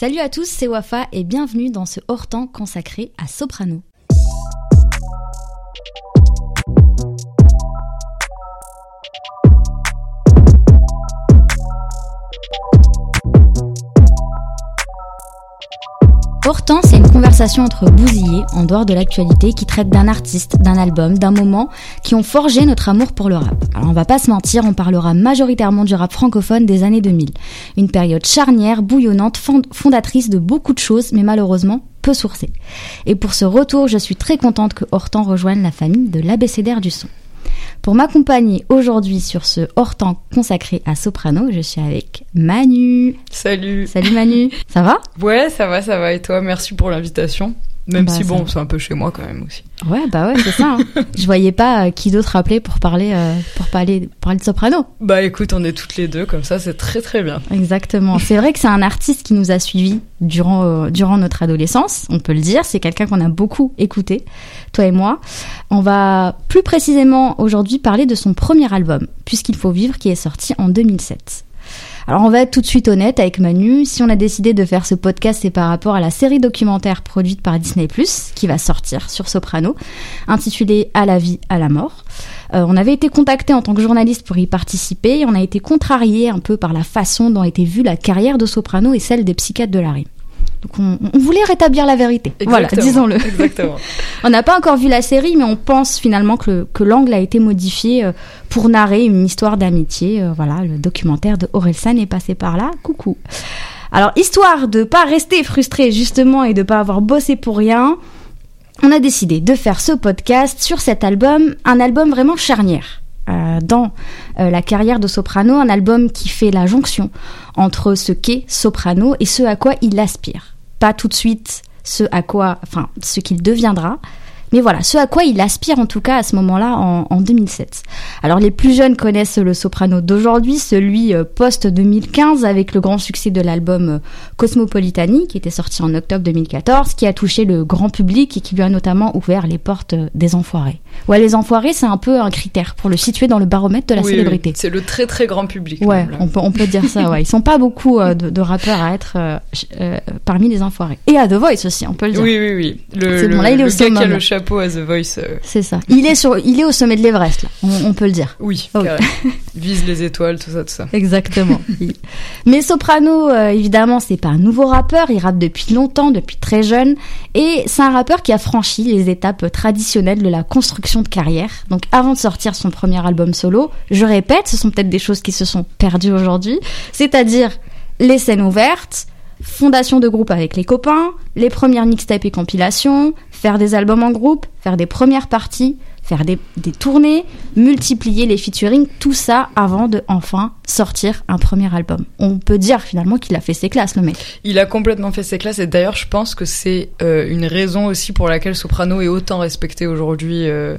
Salut à tous, c'est Wafa et bienvenue dans ce hors-temps consacré à Soprano. Pourtant, c'est une conversation entre bousillés, en dehors de l'actualité, qui traite d'un artiste, d'un album, d'un moment, qui ont forgé notre amour pour le rap. Alors on va pas se mentir, on parlera majoritairement du rap francophone des années 2000. Une période charnière, bouillonnante, fondatrice de beaucoup de choses, mais malheureusement peu sourcée. Et pour ce retour, je suis très contente que Hortan rejoigne la famille de l'abécédaire du son. Pour m'accompagner aujourd'hui sur ce hors-temps consacré à Soprano, je suis avec Manu. Salut. Salut Manu. ça va? Ouais, ça va, ça va. Et toi, merci pour l'invitation. Même bah, si bon, c'est un peu chez moi quand même aussi. Ouais, bah ouais, c'est ça. Hein. Je voyais pas euh, qui d'autre appeler pour parler, euh, pour parler, parler de soprano. Bah écoute, on est toutes les deux comme ça, c'est très très bien. Exactement. C'est vrai que c'est un artiste qui nous a suivis durant euh, durant notre adolescence, on peut le dire. C'est quelqu'un qu'on a beaucoup écouté, toi et moi. On va plus précisément aujourd'hui parler de son premier album, puisqu'il faut vivre, qui est sorti en 2007. Alors on va être tout de suite honnête avec Manu, si on a décidé de faire ce podcast, c'est par rapport à la série documentaire produite par Disney ⁇ qui va sortir sur Soprano, intitulée À la vie, à la mort. Euh, on avait été contacté en tant que journaliste pour y participer et on a été contrarié un peu par la façon dont était vue la carrière de Soprano et celle des psychiatres de la. Donc on, voulait rétablir la vérité. voilà, disons-le. on n'a pas encore vu la série, mais on pense finalement que, l'angle a été modifié euh, pour narrer une histoire d'amitié. Euh, voilà, le documentaire de Orelsan est passé par là. Coucou. Alors, histoire de pas rester frustré justement et de pas avoir bossé pour rien, on a décidé de faire ce podcast sur cet album, un album vraiment charnière. Euh, dans la carrière de Soprano, un album qui fait la jonction entre ce qu'est Soprano et ce à quoi il aspire pas tout de suite ce à quoi, enfin, ce qu'il deviendra, mais voilà, ce à quoi il aspire en tout cas à ce moment-là en, 2007. Alors les plus jeunes connaissent le soprano d'aujourd'hui, celui euh, post-2015 avec le grand succès de l'album euh, Cosmopolitani qui était sorti en octobre 2014, qui a touché le grand public et qui lui a notamment ouvert les portes euh, des enfoirés. Ouais, les enfoirés, c'est un peu un critère pour le situer dans le baromètre de la célébrité. c'est le très très grand public. Ouais, on peut, on peut dire ça, ouais. Ils sont pas beaucoup de, rappeurs à être parmi les enfoirés. Et à The Voice aussi, on peut le dire. Oui, oui, oui. Le, bon, là, il est au gars qui a le chapeau à The Voice. Euh. C'est ça. Il est, sur, il est au sommet de l'Everest, là. On, peut le dire. Oui, Vise les étoiles, tout ça, tout ça. Exactement. Mais Soprano, euh, évidemment, c'est pas un nouveau rappeur. Il rappe depuis longtemps, depuis très jeune. Et c'est un rappeur qui a franchi les étapes traditionnelles de la construction de carrière. Donc, avant de sortir son premier album solo, je répète, ce sont peut-être des choses qui se sont perdues aujourd'hui. C'est-à-dire les scènes ouvertes, fondation de groupe avec les copains, les premières mixtapes et compilations, faire des albums en groupe, faire des premières parties, faire des, tournées, multiplier les featuring, tout ça avant de enfin sortir un premier album. On peut dire finalement qu'il a fait ses classes, le mec. Il a complètement fait ses classes et d'ailleurs je pense que c'est euh, une raison aussi pour laquelle Soprano est autant respecté aujourd'hui euh,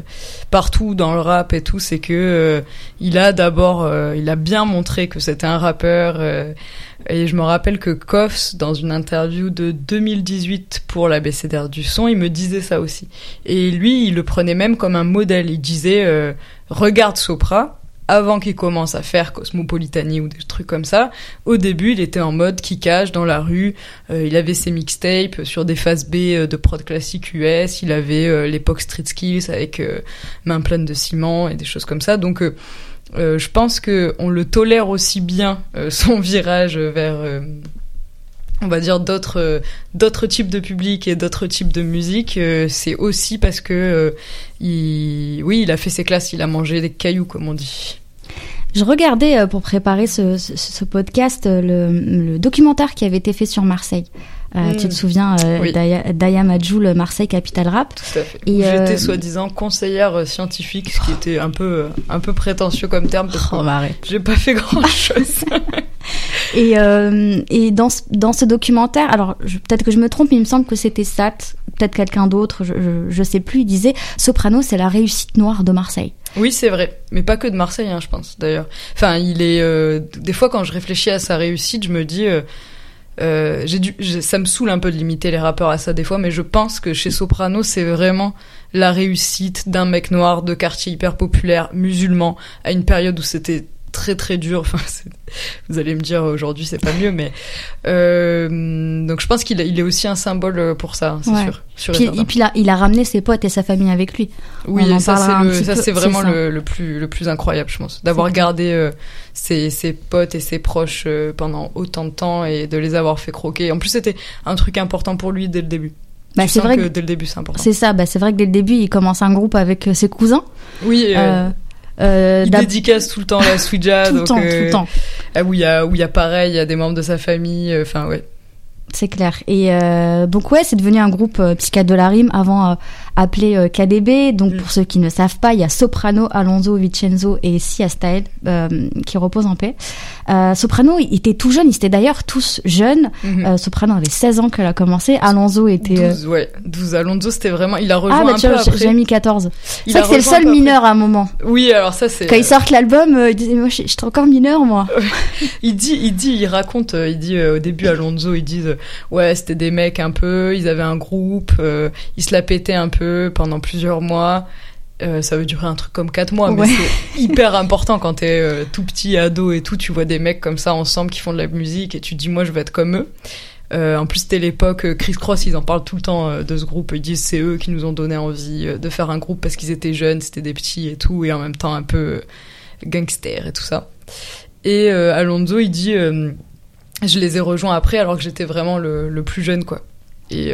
partout dans le rap et tout, c'est que euh, il a d'abord, il a bien montré que c'était un rappeur et je me rappelle que Koffs, dans une interview de 2018 pour l'ABCDR du son, il me disait ça aussi. Et lui, il le prenait même comme un Il disait, euh, regarde Sopra, avant qu'il commence à faire Cosmopolitanie ou des trucs comme ça, au début, il était en mode kickage dans la rue, euh, il avait ses mixtapes sur des phases B euh, de prod classique US, il avait l'époque Street Skills avec main pleine de ciment et des choses comme ça. Donc je pense que on le tolère aussi bien son virage vers on va dire d'autres d'autres types de public et d'autres types de musique c'est aussi parce que il oui il a fait ses classes il a mangé des cailloux comme on dit. Je regardais pour préparer ce, podcast le, documentaire qui avait été fait sur Marseille euh, tu te mm. souviens euh, Daya, Majoul, Marseille Capital Rap. Tout à fait. Et euh, J'étais soi-disant conseillère scientifique, ce qui était un peu un peu prétentieux comme terme. Parce oh, bah J'ai pas fait grand-chose. et et dans ce, dans ce documentaire, alors peut-être que je me trompe, mais il me semble que c'était Sat, peut-être quelqu'un d'autre, je, je, je, sais plus. Il disait Soprano, c'est la réussite noire de Marseille. Oui, c'est vrai, mais pas que de Marseille, hein, je pense d'ailleurs. Enfin, il est des fois quand je réfléchis à sa réussite, je me dis euh, j'ai dû, ça me saoule un peu de limiter les rappeurs à ça des fois, mais je pense que chez Soprano, c'est vraiment la réussite d'un mec noir de quartier hyper populaire, musulman, à une période où c'était très très dur. Enfin, vous allez me dire aujourd'hui c'est pas mieux, mais euh, donc je pense qu'il il est aussi un symbole pour ça, c'est Ouais. sûr. sûr Puis- et puis là, il a ramené ses potes et sa famille avec lui. Oui, On en et ça c'est vraiment le, le plus le plus incroyable, je pense, d'avoir gardé euh, ses, ses potes et ses proches euh, pendant autant de temps et de les avoir fait croquer. En plus, c'était un truc important pour lui dès le début. Bah, c'est vrai que que dès le début c'est important. c'est ça. Bah, c'est vrai que dès le début, il commence un groupe avec ses cousins. Oui, euh, Euh, euh, il dédicace tout le temps la Ouija, tout le donc temps, tout euh, le temps. ah, où il y a où il y a pareil, il y a des membres de sa famille, euh, enfin ouais. C'est clair. Et euh, donc ouais, c'est devenu un groupe euh, psychiatre de la rime avant euh, appelé euh, KDB. Donc Mm. pour ceux qui ne savent pas, il y a Soprano, Alonso, Vincenzo et Sia Style euh, qui reposent en paix. Euh, Soprano, il était tout jeune. Ils étaient d'ailleurs tous jeunes. Mhm. Euh, Soprano avait 16 ans qu'elle a commencé. Alonso était... euh, 12, ouais, 12 Alonso, c'était vraiment il a rejoint Ah bah un tu peu vois, j'ai- après. j'ai mis 14. Il C'est vrai a que c'est le seul après. mineur à un moment. Oui, alors ça c'est Quand ils sortent l'album, ils disaient moi je- j'étais encore mineur moi. Il dit, il dit, il raconte, il dit euh, au début Alonso, ils disent, ouais, c'était des mecs un peu, ils avaient un groupe, euh, ils se la pétaient un peu pendant plusieurs mois. Euh, ça veut durer un truc comme quatre mois, mais c'est hyper important quand t'es euh, tout petit ado et tout, tu vois des mecs comme ça ensemble qui font de la musique et tu te dis moi je vais être comme eux. Euh, en plus c'était l'époque euh, Chris Cross, ils en parlent tout le temps de ce groupe. Ils disent c'est eux qui nous ont donné envie de faire un groupe parce qu'ils étaient jeunes, c'était des petits et tout, et en même temps un peu gangster et tout ça. Et Alonso, il dit, je les ai rejoints après alors que j'étais vraiment le, le plus jeune, quoi. Et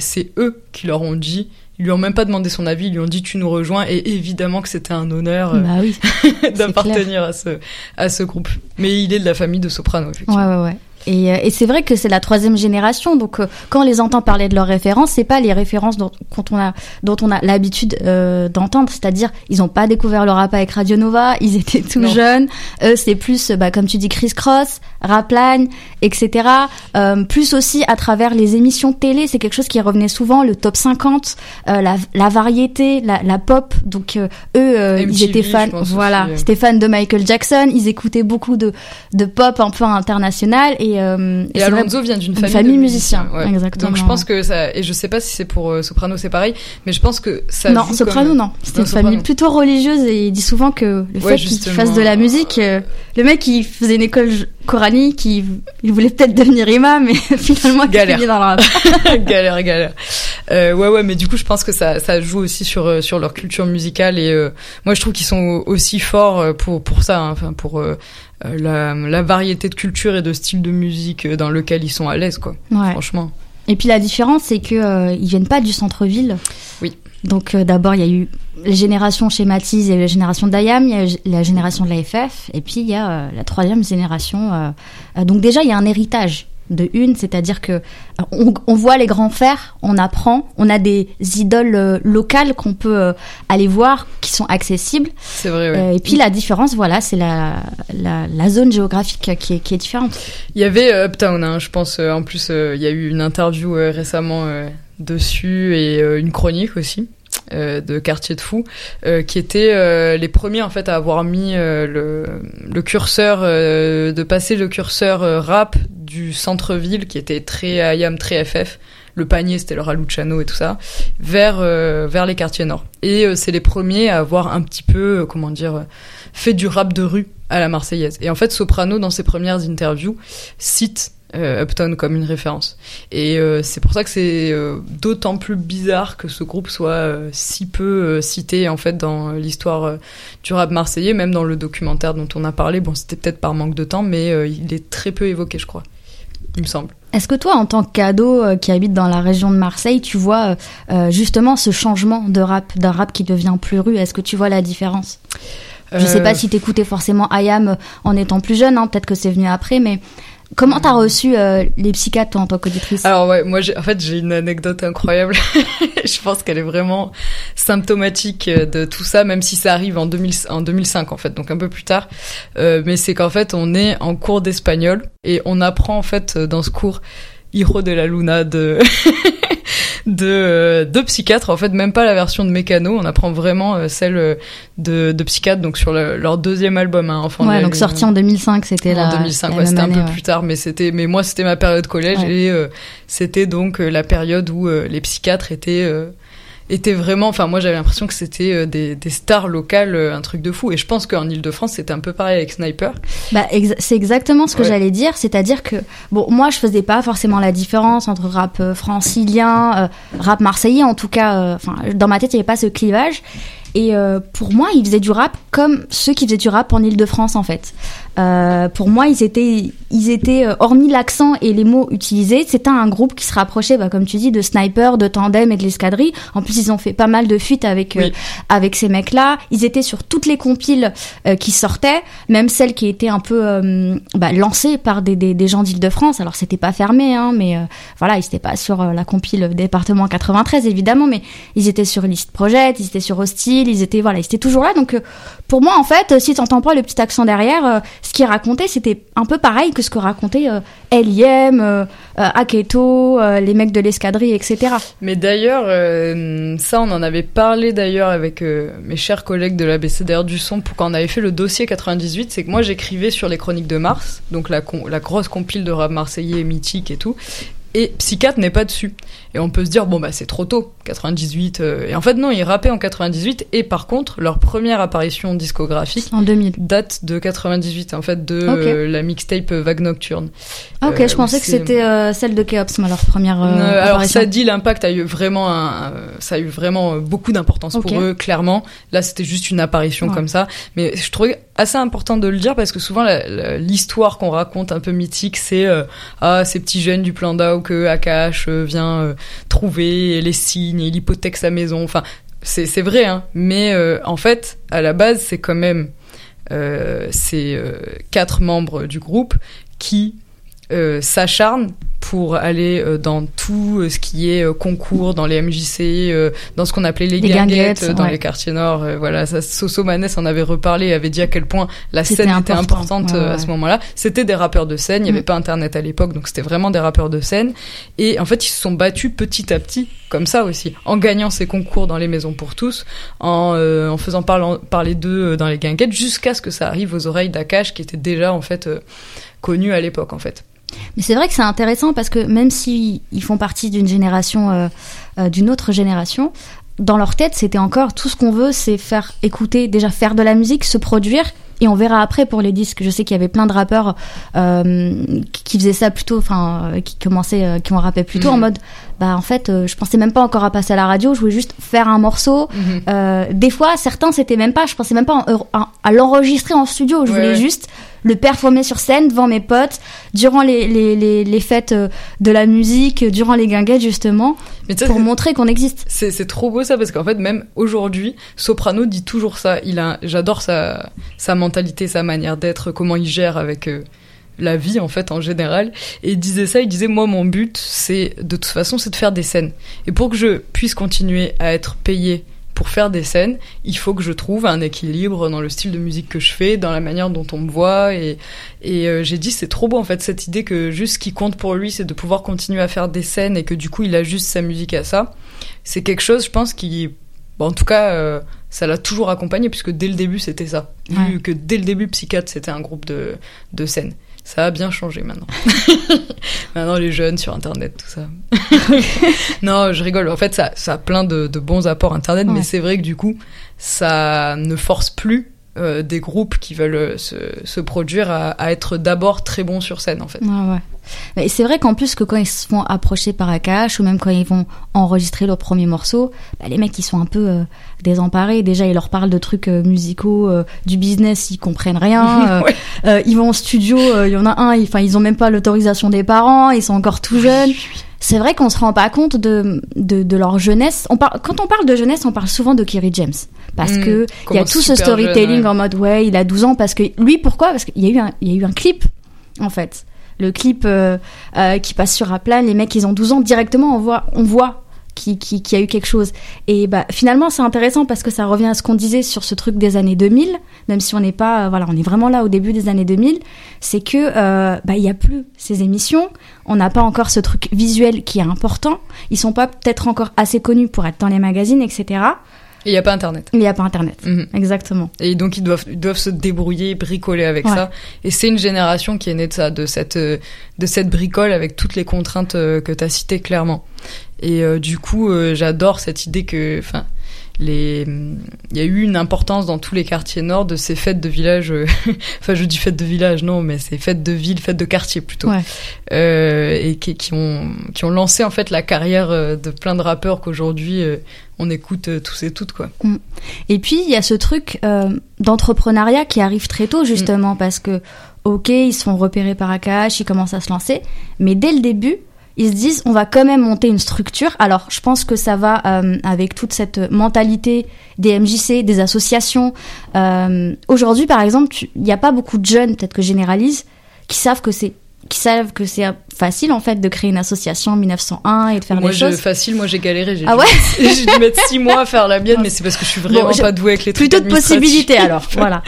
c'est eux qui leur ont dit, ils lui ont même pas demandé son avis, ils lui ont dit tu nous rejoins et évidemment que c'était un honneur euh, Bah oui. d'appartenir à ce à ce groupe. Mais il est de la famille de Soprano Ouais ouais ouais. Et, euh, et c'est vrai que c'est la troisième génération, donc euh, quand on les entend parler de leurs références, c'est pas les références dont, quand on a, dont on a l'habitude euh, d'entendre, c'est-à-dire ils ont pas découvert le rap avec Radio Nova, ils étaient tout Non. jeunes, eux c'est plus, euh, bah, comme tu dis, Chris Cross, Rapline, etc. Euh, plus aussi à travers les émissions télé, c'est quelque chose qui revenait souvent, le top 50, euh, la, la variété, la, la pop, donc euh, eux euh, ils MTV, étaient fans, voilà, c'était fans de Michael Jackson, ils écoutaient beaucoup de, de pop un peu international et, euh, Et vrai- Alonso vient d'une une famille, famille de musiciens, ouais. exactement. Donc je pense que ça, et je sais pas si c'est pour euh, Soprano c'est pareil, mais je pense que ça non, soprano comme- non, c'était Non, une famille plutôt religieuse et il dit souvent que le Ouais, fait qu'il fasse de la musique, euh, le mec il faisait une école coranique, il, il voulait peut-être devenir imam, mais finalement il Galère. finit dans le rap? galère, galère. Euh, ouais, ouais, mais du coup, je pense que ça, ça joue aussi sur euh, sur leur culture musicale et euh, moi, je trouve qu'ils sont aussi forts euh, pour pour ça, hein, enfin pour euh, euh, la, la variété de culture et de style de musique euh, dans lequel ils sont à l'aise, quoi. Ouais. Franchement. Et puis la différence, c'est que euh, ils viennent pas du centre-ville. Oui. Donc euh, d'abord, il y a eu les générations chez Matisse, il y a eu la génération d'Ayam, il y a eu la génération de l'AFF, et puis il y a euh, la troisième génération. euh, euh, donc déjà, il y a un héritage de une, c'est-à-dire que euh, on, on voit les grands faire, on apprend, on a des idoles euh, locales qu'on peut euh, aller voir, qui sont accessibles. C'est vrai. Ouais. Euh, et puis la différence, voilà, c'est la, la, la zone géographique qui est, qui est différente. Il y avait Uptown, hein, je pense. en plus, il y a eu une interview récemment dessus et une chronique aussi. Euh, de Quartier de Fou, euh, qui étaient euh, les premiers en fait à avoir mis euh, le, le curseur, de passer le curseur rap du centre-ville, qui était très IAM, très FF, le panier c'était le Raluciano et tout ça, vers vers les quartiers nord. Et c'est les premiers à avoir un petit peu, comment dire, fait du rap de rue à la Marseillaise. Et en fait, Soprano dans ses premières interviews cite euh, Uptown comme une référence. Et euh, c'est pour ça que c'est euh, d'autant plus bizarre que ce groupe soit si peu cité en fait dans l'histoire du rap marseillais, même dans le documentaire dont on a parlé. Bon, c'était peut-être par manque de temps, mais il est très peu évoqué, je crois. Il me semble. Est-ce que toi, en tant qu'ado qui habite dans la région de Marseille, tu vois justement ce changement de rap, d'un rap qui devient plus rue? Est-ce que tu vois la différence? Je sais Euh, pas si t'écoutais forcément Ayam euh, en étant plus jeune, hein, peut-être que c'est venu après, mais comment t'as reçu euh, les psychiatres en tant qu'auditrice? Alors ouais, moi en fait j'ai une anecdote incroyable. je pense qu'elle est vraiment symptomatique euh, de tout ça, même si ça arrive en, 2000, en 2005 en fait, donc un peu plus tard. Euh, mais c'est qu'en fait on est en cours d'espagnol et on apprend en fait euh, dans ce cours Hijo de la Luna de de euh, de psychiatre en fait même pas la version de Mécano. On apprend vraiment euh, celle euh, de de psychiatre donc sur le- leur deuxième album hein, Enfant Ouais, donc sorti en 2005, c'était la En 2005, la ouais, c'était un peu ouais. plus tard, mais c'était, mais moi c'était ma période collège et euh, c'était donc euh, la période où euh, les psychiatres étaient euh, étaient vraiment. Enfin, moi, j'avais l'impression que c'était euh, des, des, stars locales, euh, un truc de fou. Et je pense qu'en Ile-de-France, c'était un peu pareil avec Sniper. Bah, c'est exactement ce que j'allais dire. C'est-à-dire que, bon, moi, je faisais pas forcément la différence entre rap euh, francilien, rap marseillais, en tout cas. Enfin, dans ma tête, il n'y avait pas ce clivage. Et pour moi, ils faisaient du rap comme ceux qui faisaient du rap en Ile-de-France, en fait. Euh, pour moi, ils étaient, ils étaient euh, hormis l'accent et les mots utilisés, c'était un groupe qui se rapprochait, bah, comme tu dis, de Sniper, de Tandem et de l'escadrille. En plus, ils ont fait pas mal de fuites avec euh, avec ces mecs-là. Ils étaient sur toutes les compiles qui sortaient, même celles qui étaient un peu bah, lancées par des, des, des gens d'Île-de-France. Alors, c'était pas fermé, hein, mais voilà, ils étaient pas sur la compile département 93 évidemment, mais ils étaient sur List Project, ils étaient sur Hostile, ils étaient voilà, ils étaient toujours là. Donc, pour moi, en fait, si t'entends pas le petit accent derrière ce qu'il racontait, c'était un peu pareil que ce que racontait euh, L.I.M., euh, euh, Aketo, les mecs de l'escadrille, etc. Mais d'ailleurs, ça, on en avait parlé d'ailleurs avec mes chers collègues de l'ABCDR du son pour quand on avait fait le dossier 98, c'est que moi j'écrivais sur les chroniques de Mars, donc la, la grosse compile de rap marseillais mythique et tout, et Psychiatre n'est pas dessus. Et on peut se dire, bon, bah, c'est trop tôt, 98. Euh, et en fait, non, ils rappaient en 98. Et par contre, leur première apparition discographique. En 2000. Date de 98, en fait, de euh, la mixtape Vague Nocturne. Ah, ok, je euh, pensais que c'était celle de Keops, leur première. alors, ça dit, l'impact a eu vraiment un, ça a eu vraiment beaucoup d'importance pour eux, clairement. Là, c'était juste une apparition comme ça. Mais je trouvais assez important de le dire parce que souvent, l'histoire qu'on raconte un peu mythique, c'est, ah, ces petits jeunes du plan d'Ao que Akash vient trouver les signes, il hypothèque sa maison. Enfin, c'est vrai, hein. Mais euh, en fait, à la base, c'est quand même euh, ces euh, quatre membres du groupe qui s'acharnent pour aller euh, dans tout euh, ce qui est euh, concours, dans les MJC, dans ce qu'on appelait les, guinguettes, dans les quartiers nord. voilà, ça, Soso Manès en avait reparlé, avait dit à quel point la scène était importante à ce moment-là. C'était des rappeurs de scène, il n'y avait mm. pas Internet à l'époque, donc c'était vraiment des rappeurs de scène. Et en fait, ils se sont battus petit à petit, comme ça aussi, en gagnant ces concours dans les maisons pour tous, en, en faisant parler, parler d'eux dans les guinguettes, jusqu'à ce que ça arrive aux oreilles d'Akash, qui était déjà en fait connu à l'époque en fait. Mais c'est vrai que c'est intéressant parce que même s'ils font partie d'une génération, euh, euh, d'une autre génération, dans leur tête, c'était encore tout ce qu'on veut, c'est faire écouter, déjà faire de la musique, se produire, et on verra après pour les disques. Je sais qu'il y avait plein de rappeurs euh, qui faisaient ça plutôt, enfin, qui commençaient, qui ont rappé plutôt en mhm. mode, bah en fait, je pensais même pas encore à passer à la radio, je voulais juste faire un morceau. Mhm. des fois, certains c'était même pas, je pensais même pas à l'enregistrer en studio, je voulais juste le performer sur scène devant mes potes, durant les, les, les, les fêtes euh, de la musique, durant les guinguettes justement, pour montrer qu'on existe. C'est trop beau ça parce qu'en fait même aujourd'hui, Soprano dit toujours ça. Il a, j'adore sa, sa mentalité, sa manière d'être, comment il gère avec euh, la vie en fait en général et il disait ça il disait moi mon but c'est de toute façon c'est de faire des scènes et pour que je puisse continuer à être payé pour faire des scènes, il faut que je trouve un équilibre dans le style de musique que je fais, dans la manière dont on me voit. Et, et euh, j'ai dit, c'est trop beau en fait, cette idée que juste ce qui compte pour lui, c'est de pouvoir continuer à faire des scènes et que du coup, il ajuste sa musique à ça. C'est quelque chose, je pense, qui. Bon, en tout cas, euh, ça l'a toujours accompagné, puisque dès le début, c'était ça. Vu que dès le début, Psychiatre, c'était un groupe de, de scènes. Ça a bien changé maintenant. maintenant, les jeunes sur Internet, tout ça. non, je rigole. En fait, ça, ça a plein de, de bons apports Internet, mais c'est vrai que du coup, ça ne force plus euh, des groupes qui veulent euh, se, se produire à, à être d'abord très bons sur scène, en fait. Ouais, ouais. Mais c'est vrai qu'en plus que quand ils se font approcher par Akash ou même quand ils vont enregistrer leur premier morceau, bah, les mecs ils sont un peu euh, désemparés. Déjà ils leur parlent de trucs euh, musicaux, euh, du business, ils comprennent rien. ils vont en studio, il y en a un, enfin ils, ils ont même pas l'autorisation des parents, ils sont encore tout jeunes. C'est vrai qu'on se rend pas compte de, de, de leur jeunesse. On quand on parle de jeunesse, on parle souvent de Kerry James. Parce mmh, que il y a tout ce storytelling en mode ouais, il a 12 ans parce que lui pourquoi? Parce qu'il y a eu un, il y a eu un clip en fait le clip euh, euh, qui passe sur Aplan, les mecs ils ont 12 ans directement on voit on voit qui, qui, a eu quelque chose. Et bah finalement c'est intéressant parce que ça revient à ce qu'on disait sur ce truc des années 2000 même si on n'est pas euh, voilà on est vraiment là au début des années 2000 c'est que bah il y a plus ces émissions on n'a pas encore ce truc visuel qui est important ils sont pas peut-être encore assez connus pour être dans les magazines etc Et il n'y a pas Internet. Il n'y a pas Internet, Mhm. exactement. Et donc ils doivent, ils doivent se débrouiller, bricoler avec Ouais. ça. Et c'est une génération qui est née de ça, de cette, euh, de cette bricole avec toutes les contraintes euh, que tu as citées clairement. Et euh, du coup, euh, j'adore cette idée que, enfin, les, il y a eu une importance dans tous les quartiers nord de ces fêtes de village. euh, enfin, je dis fêtes de village, non, mais ces fêtes de ville, fêtes de quartier plutôt. Ouais. Euh, et qui, qui ont, qui ont lancé en fait la carrière euh, de plein de rappeurs qu'aujourd'hui on écoute tous et toutes quoi. Et puis il y a ce truc euh, d'entrepreneuriat qui arrive très tôt justement parce que ok ils se font repérer par AKH, ils commencent à se lancer, mais dès le début ils se disent on va quand même monter une structure. Alors je pense que ça va euh, avec toute cette mentalité des MJC, des associations. Euh, Aujourd'hui par exemple il n'y a pas beaucoup de jeunes peut-être que je généralise qui savent que c'est qui savent que c'est facile en fait de créer une association en 1901 et de faire moi, des choses. facile, moi j'ai galéré. J'ai Ah ouais J'ai dû mettre six mois à faire la mienne, mais c'est parce que je suis vraiment Bon, pas douée avec les trucs Plutôt de possibilités alors, voilà.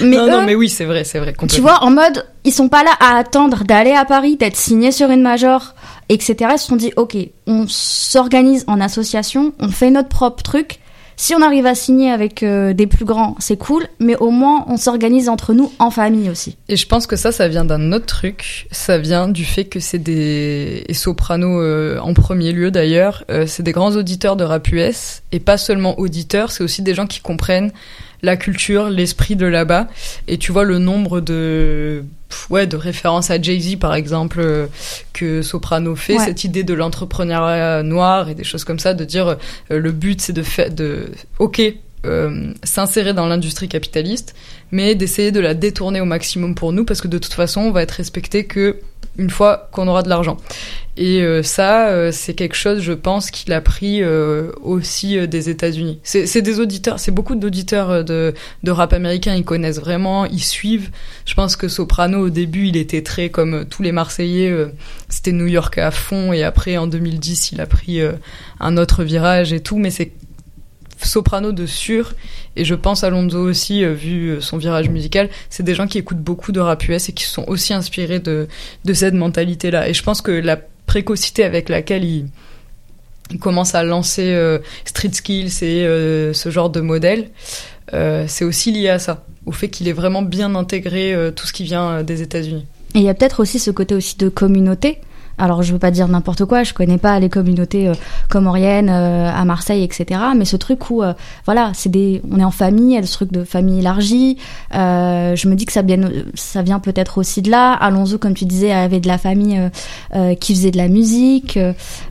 Mais non, non, eux, mais oui, c'est vrai, c'est vrai. Tu vois, en mode, ils sont pas là à attendre d'aller à Paris, d'être signés sur une major, etc. Se sont dit, ok, on s'organise en association, on fait notre propre truc. Si on arrive à signer avec euh, des plus grands, c'est cool, mais au moins on s'organise entre nous en famille aussi. Et je pense que ça, ça vient d'un autre truc. Ça vient du fait que c'est des et Soprano euh, en premier lieu d'ailleurs, euh, c'est des grands auditeurs de rap US et pas seulement auditeurs, c'est aussi des gens qui comprennent la culture, l'esprit de là-bas. Et tu vois le nombre de ouais de références à Jay Z par exemple euh, que Soprano fait, Ouais. cette idée de l'entrepreneuriat noir et des choses comme ça, de dire euh, le but c'est de faire de ok euh, s'insérer dans l'industrie capitaliste mais d'essayer de la détourner au maximum pour nous parce que de toute façon on va être respecté que une fois qu'on aura de l'argent. Et euh, ça euh, c'est quelque chose je pense qu'il a pris euh, aussi des États-Unis. C'est des auditeurs c'est beaucoup d'auditeurs de de rap américain ils connaissent vraiment ils suivent. Je pense que Soprano au début il était très comme tous les Marseillais c'était New York à fond et après en 2010 il a pris un autre virage et tout mais c'est soprano de sûr et je pense à Lonzo aussi euh, vu euh, son virage musical c'est des gens qui écoutent beaucoup de rap US et qui sont aussi inspirés de cette mentalité là et je pense que la précocité avec laquelle il commence à lancer euh, Street Skills et ce genre de modèle c'est aussi lié à ça au fait qu'il est vraiment bien intégré tout ce qui vient des États-Unis Et il y a peut-être aussi ce côté aussi de communauté. Alors je veux pas dire n'importe quoi, je connais pas les communautés euh, comoriennes euh, à Marseille, etc. Mais ce truc où, euh, voilà, c'est des, on est en famille, il y a ce truc de famille élargie. Je me dis que ça vient, ça vient peut-être aussi de là. Alonso, comme tu disais, avait de la famille qui faisait de la musique,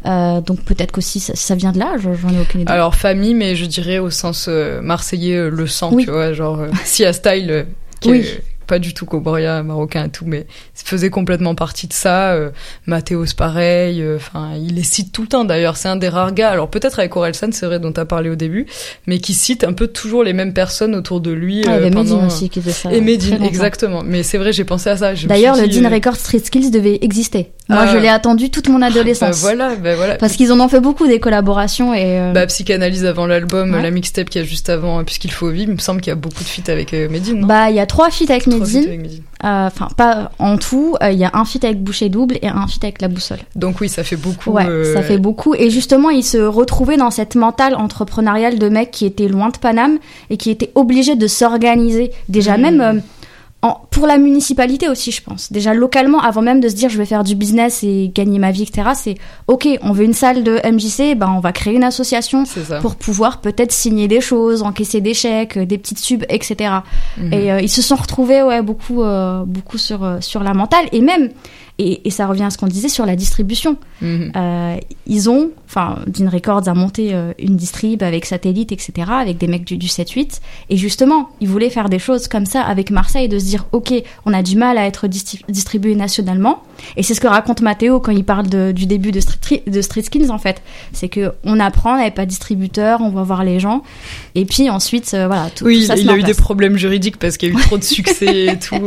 donc peut-être qu'aussi ça, ça vient de là. je- J'en ai aucune idée. alors famille mais je dirais au sens marseillais le sang Oui. tu vois genre euh, Sia Style qui Oui. est pas du tout coboria marocain et tout mais faisait complètement partie de ça euh, Mathéos pareil euh, enfin il les cite tout le temps d'ailleurs c'est un des rares gars alors peut-être avec Orelsan c'est vrai dont tu as parlé au début mais qui cite un peu toujours les mêmes personnes autour de lui Ah, il y euh, avait pendant- Medine aussi qui faisait ça. et Medine exactement mais c'est vrai j'ai pensé à ça D'ailleurs, le Dean euh, Record Street Skills devait exister. Moi, Ah. je l'ai attendu toute mon bah adolescence. voilà bah voilà Parce qu'ils en ont fait beaucoup des collaborations et euh, bah, psychanalyse avant l'album, Ouais. la mixtape qu'il y a juste avant, puisqu'il faut vivre. Il me semble qu'il y a beaucoup de feats avec euh, Medine, bah il y a trois feats avec Medine. Euh, Enfin pas en tout. euh, Il y a un feat avec Boucher Double et un feat avec La Boussole. Donc oui, ça fait beaucoup. Ouais, euh, ça fait beaucoup. Et justement, ils se retrouvaient dans cette mentale entrepreneuriale de mecs qui étaient loin de Paname et qui étaient obligés de s'organiser. Déjà Mhm. même en, pour la municipalité aussi, je pense. Déjà localement, avant même de se dire je vais faire du business et gagner ma vie, etc. C'est ok, on veut une salle de MJC, ben on va créer une association pour pouvoir peut-être signer des choses, encaisser des chèques, euh, des petites subs, etc. Mhm. Et euh, ils se sont retrouvés ouais beaucoup euh, beaucoup sur sur la mentale et même et, et ça revient à ce qu'on disait sur la distribution. Mhm. Euh, ils ont, enfin, Dean Records a monté euh, une distrib avec satellite, etc., avec des mecs du, du 7-8. Et justement, ils voulaient faire des choses comme ça avec Marseille, de se dire, ok, on a du mal à être distribué nationalement. Et c'est ce que raconte Mathéo quand il parle de- du début de Street, de Street Skills, en fait. C'est que on apprend, on n'avait pas de distributeur, on va voir les gens. Et puis ensuite, euh, voilà, tout, oui, tout ça se il a eu des problèmes juridiques parce qu'il y a eu trop de succès et tout.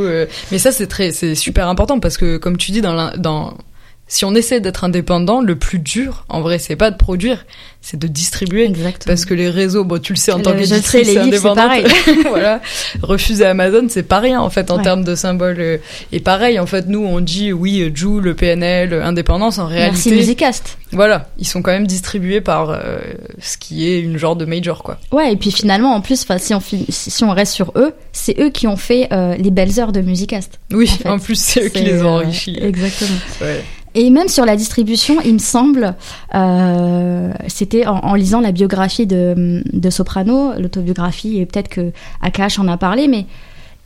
Mais ça, c'est très, c'est super important parce que, comme tu dis, dans, l'in- dans si on essaie d'être indépendant, le plus dur, en vrai, c'est pas de produire, c'est de distribuer. Exactement. Parce que les réseaux, bon, tu le sais en Le- tant qu'éditrice indépendante, pareil. voilà, refuser Amazon, c'est pas rien en fait en Ouais. termes de symboles. euh, Et pareil, en fait, nous on dit oui, euh, Jou, le PNL, euh, indépendance. En Merci réalité, Musicast. voilà, ils sont quand même distribués par euh, ce qui est une genre de major quoi. Ouais, et puis finalement, en plus, si on, si on reste sur eux, c'est eux qui ont fait euh, les belles heures de Musicast. Oui, En fait, en, plus c'est eux qui les ont euh, enrichis. exactement. Ouais. Et même sur la distribution, il me semble, euh, c'était en, en lisant la biographie de, de Soprano, l'autobiographie, et peut-être que Akash en a parlé, mais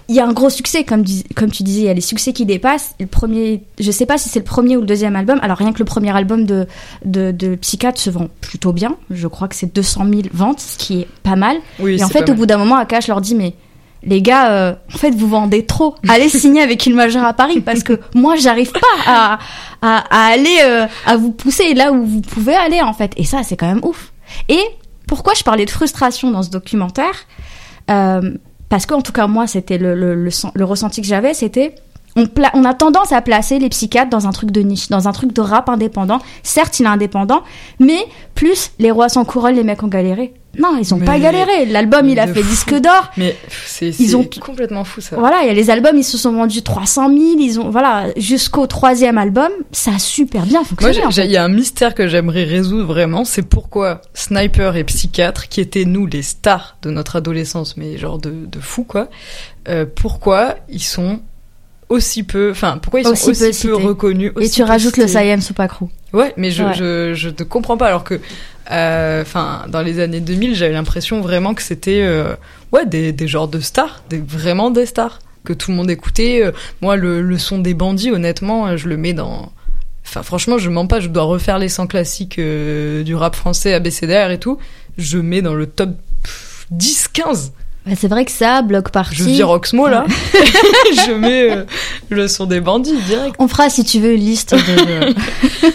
il y a un gros succès, comme, dis- comme tu disais, il y a les succès qui dépassent. Le premier, je sais pas si c'est le premier ou le deuxième album. Alors rien que le premier album de, de, de Psychiatre se vend plutôt bien. Je crois que c'est 200 000 ventes, ce qui est pas mal. Oui, Et en fait, au bout d'un moment, Akash leur dit, mais les gars, euh, en fait, vous vendez trop. Allez signer avec une majeure à Paris parce que moi, j'arrive pas à, à, à aller, euh, à vous pousser là où vous pouvez aller, en fait. Et ça, c'est quand même ouf. Et pourquoi je parlais de frustration dans ce documentaire? Euh, Parce qu'en tout cas, moi, c'était le, le, le, sen- le ressenti que j'avais, c'était on, a tendance à placer les psychiatres dans un truc de niche, dans un truc de rap indépendant. Certes, il est indépendant, mais plus les rois sans couronne, les mecs ont galéré. Non, ils ont pas galéré. L'album, il a fait fou. disque d'or. Mais c'est ont- complètement fou ça. Voilà, il y a les albums, ils se sont vendus 300 000, ils ont, voilà, jusqu'au troisième album, ça a super bien Moi, fonctionné. en fait. il y a un mystère que j'aimerais résoudre vraiment, c'est pourquoi Sniper et Psychiatre, qui étaient nous les stars de notre adolescence, mais genre de, de fou quoi, euh, pourquoi ils sont aussi peu, enfin pourquoi ils sont Aussi aussi, peu reconnus. Et aussi tu peu rajoutes le cités. Siam Supakru. Ouais, mais je, Ouais. je, je ne comprends pas alors que, euh, enfin, dans les années 2000, j'avais l'impression vraiment que c'était, euh, ouais, des, des genres de stars, des, vraiment des stars que tout le monde écoutait. Euh, Moi, le, le son des bandits, honnêtement, euh, je le mets dans. Enfin, franchement, je mens pas, je dois refaire les 100 classiques du rap français, ABCDR et tout. Je mets dans le top pff, 10-15. Bah, c'est vrai que ça, Bloc Party. Je vire Oxmo, là. je mets euh, le son des bandits direct. On fera, si tu veux, une liste de.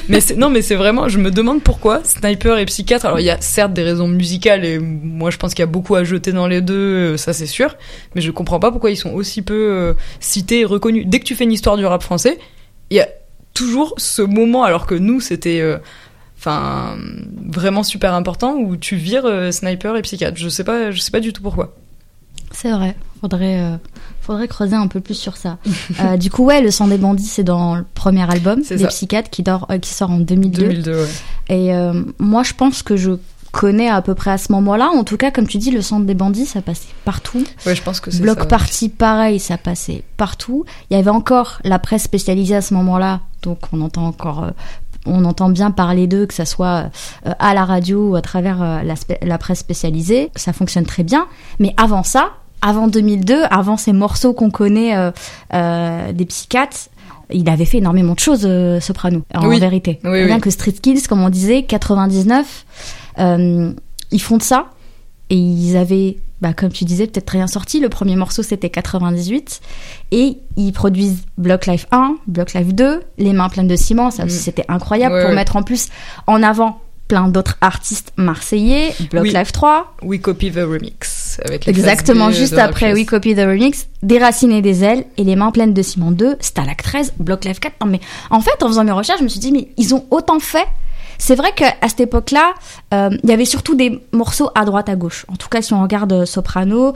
Mais non, mais c'est vraiment, je me demande pourquoi Sniper et Psychiatre. Alors, il y a certes des raisons musicales et moi, je pense qu'il y a beaucoup à jeter dans les deux, euh, ça c'est sûr. Mais je comprends pas pourquoi ils sont aussi peu euh, cités et reconnus. Dès que tu fais une histoire du rap français, il y a toujours ce moment, alors que nous, c'était, euh, enfin, vraiment super important où tu vires euh, Sniper et Psychiatre. Je sais pas, je sais pas du tout pourquoi. C'est vrai. Faudrait, euh, faudrait creuser un peu plus sur ça. Euh, du coup, ouais, Le sang des bandits, c'est dans le premier album des ça. psychiatres qui, dort, euh, qui sort en 2002. 2002, ouais. Et moi, je pense que je connais à peu près à ce moment-là. En tout cas, comme tu dis, le centre des bandits, ça passait partout. Ouais, je pense que c'est Bloc ça. party, pareil, ça passait partout. Il y avait encore la presse spécialisée à ce moment-là, donc on entend encore, on entend bien parler d'eux, que ça soit à la radio ou à travers la presse spécialisée. Ça fonctionne très bien. Mais avant ça, avant 2002, avant ces morceaux qu'on connaît euh, euh, des psychiatres, il avait fait énormément de choses, euh, Soprano, en Oui. vérité. Oui, Rien oui. que Street Kills, comme on disait, 99, euh, ils font de ça. Et ils avaient, bah, comme tu disais, peut-être rien sorti. Le premier morceau, c'était 98. Et ils produisent Block Life 1, Block Life 2, Les mains pleines de ciment. Ça aussi, Mm. c'était incroyable Ouais, pour ouais. mettre en plus en avant plein d'autres artistes marseillais. Block Oui. Life 3, We Copy the Remix. Avec les Exactement, juste de après. We Copy the Remix, Des racines et des ailes et Les mains pleines de ciment 2, Stalag 13, Block Life 4. Non, mais en fait, en faisant mes recherches, je me suis dit, mais ils ont autant fait. C'est vrai qu'à cette époque-là, euh, il y avait surtout des morceaux à droite, à gauche. En tout cas, si on regarde euh, Soprano,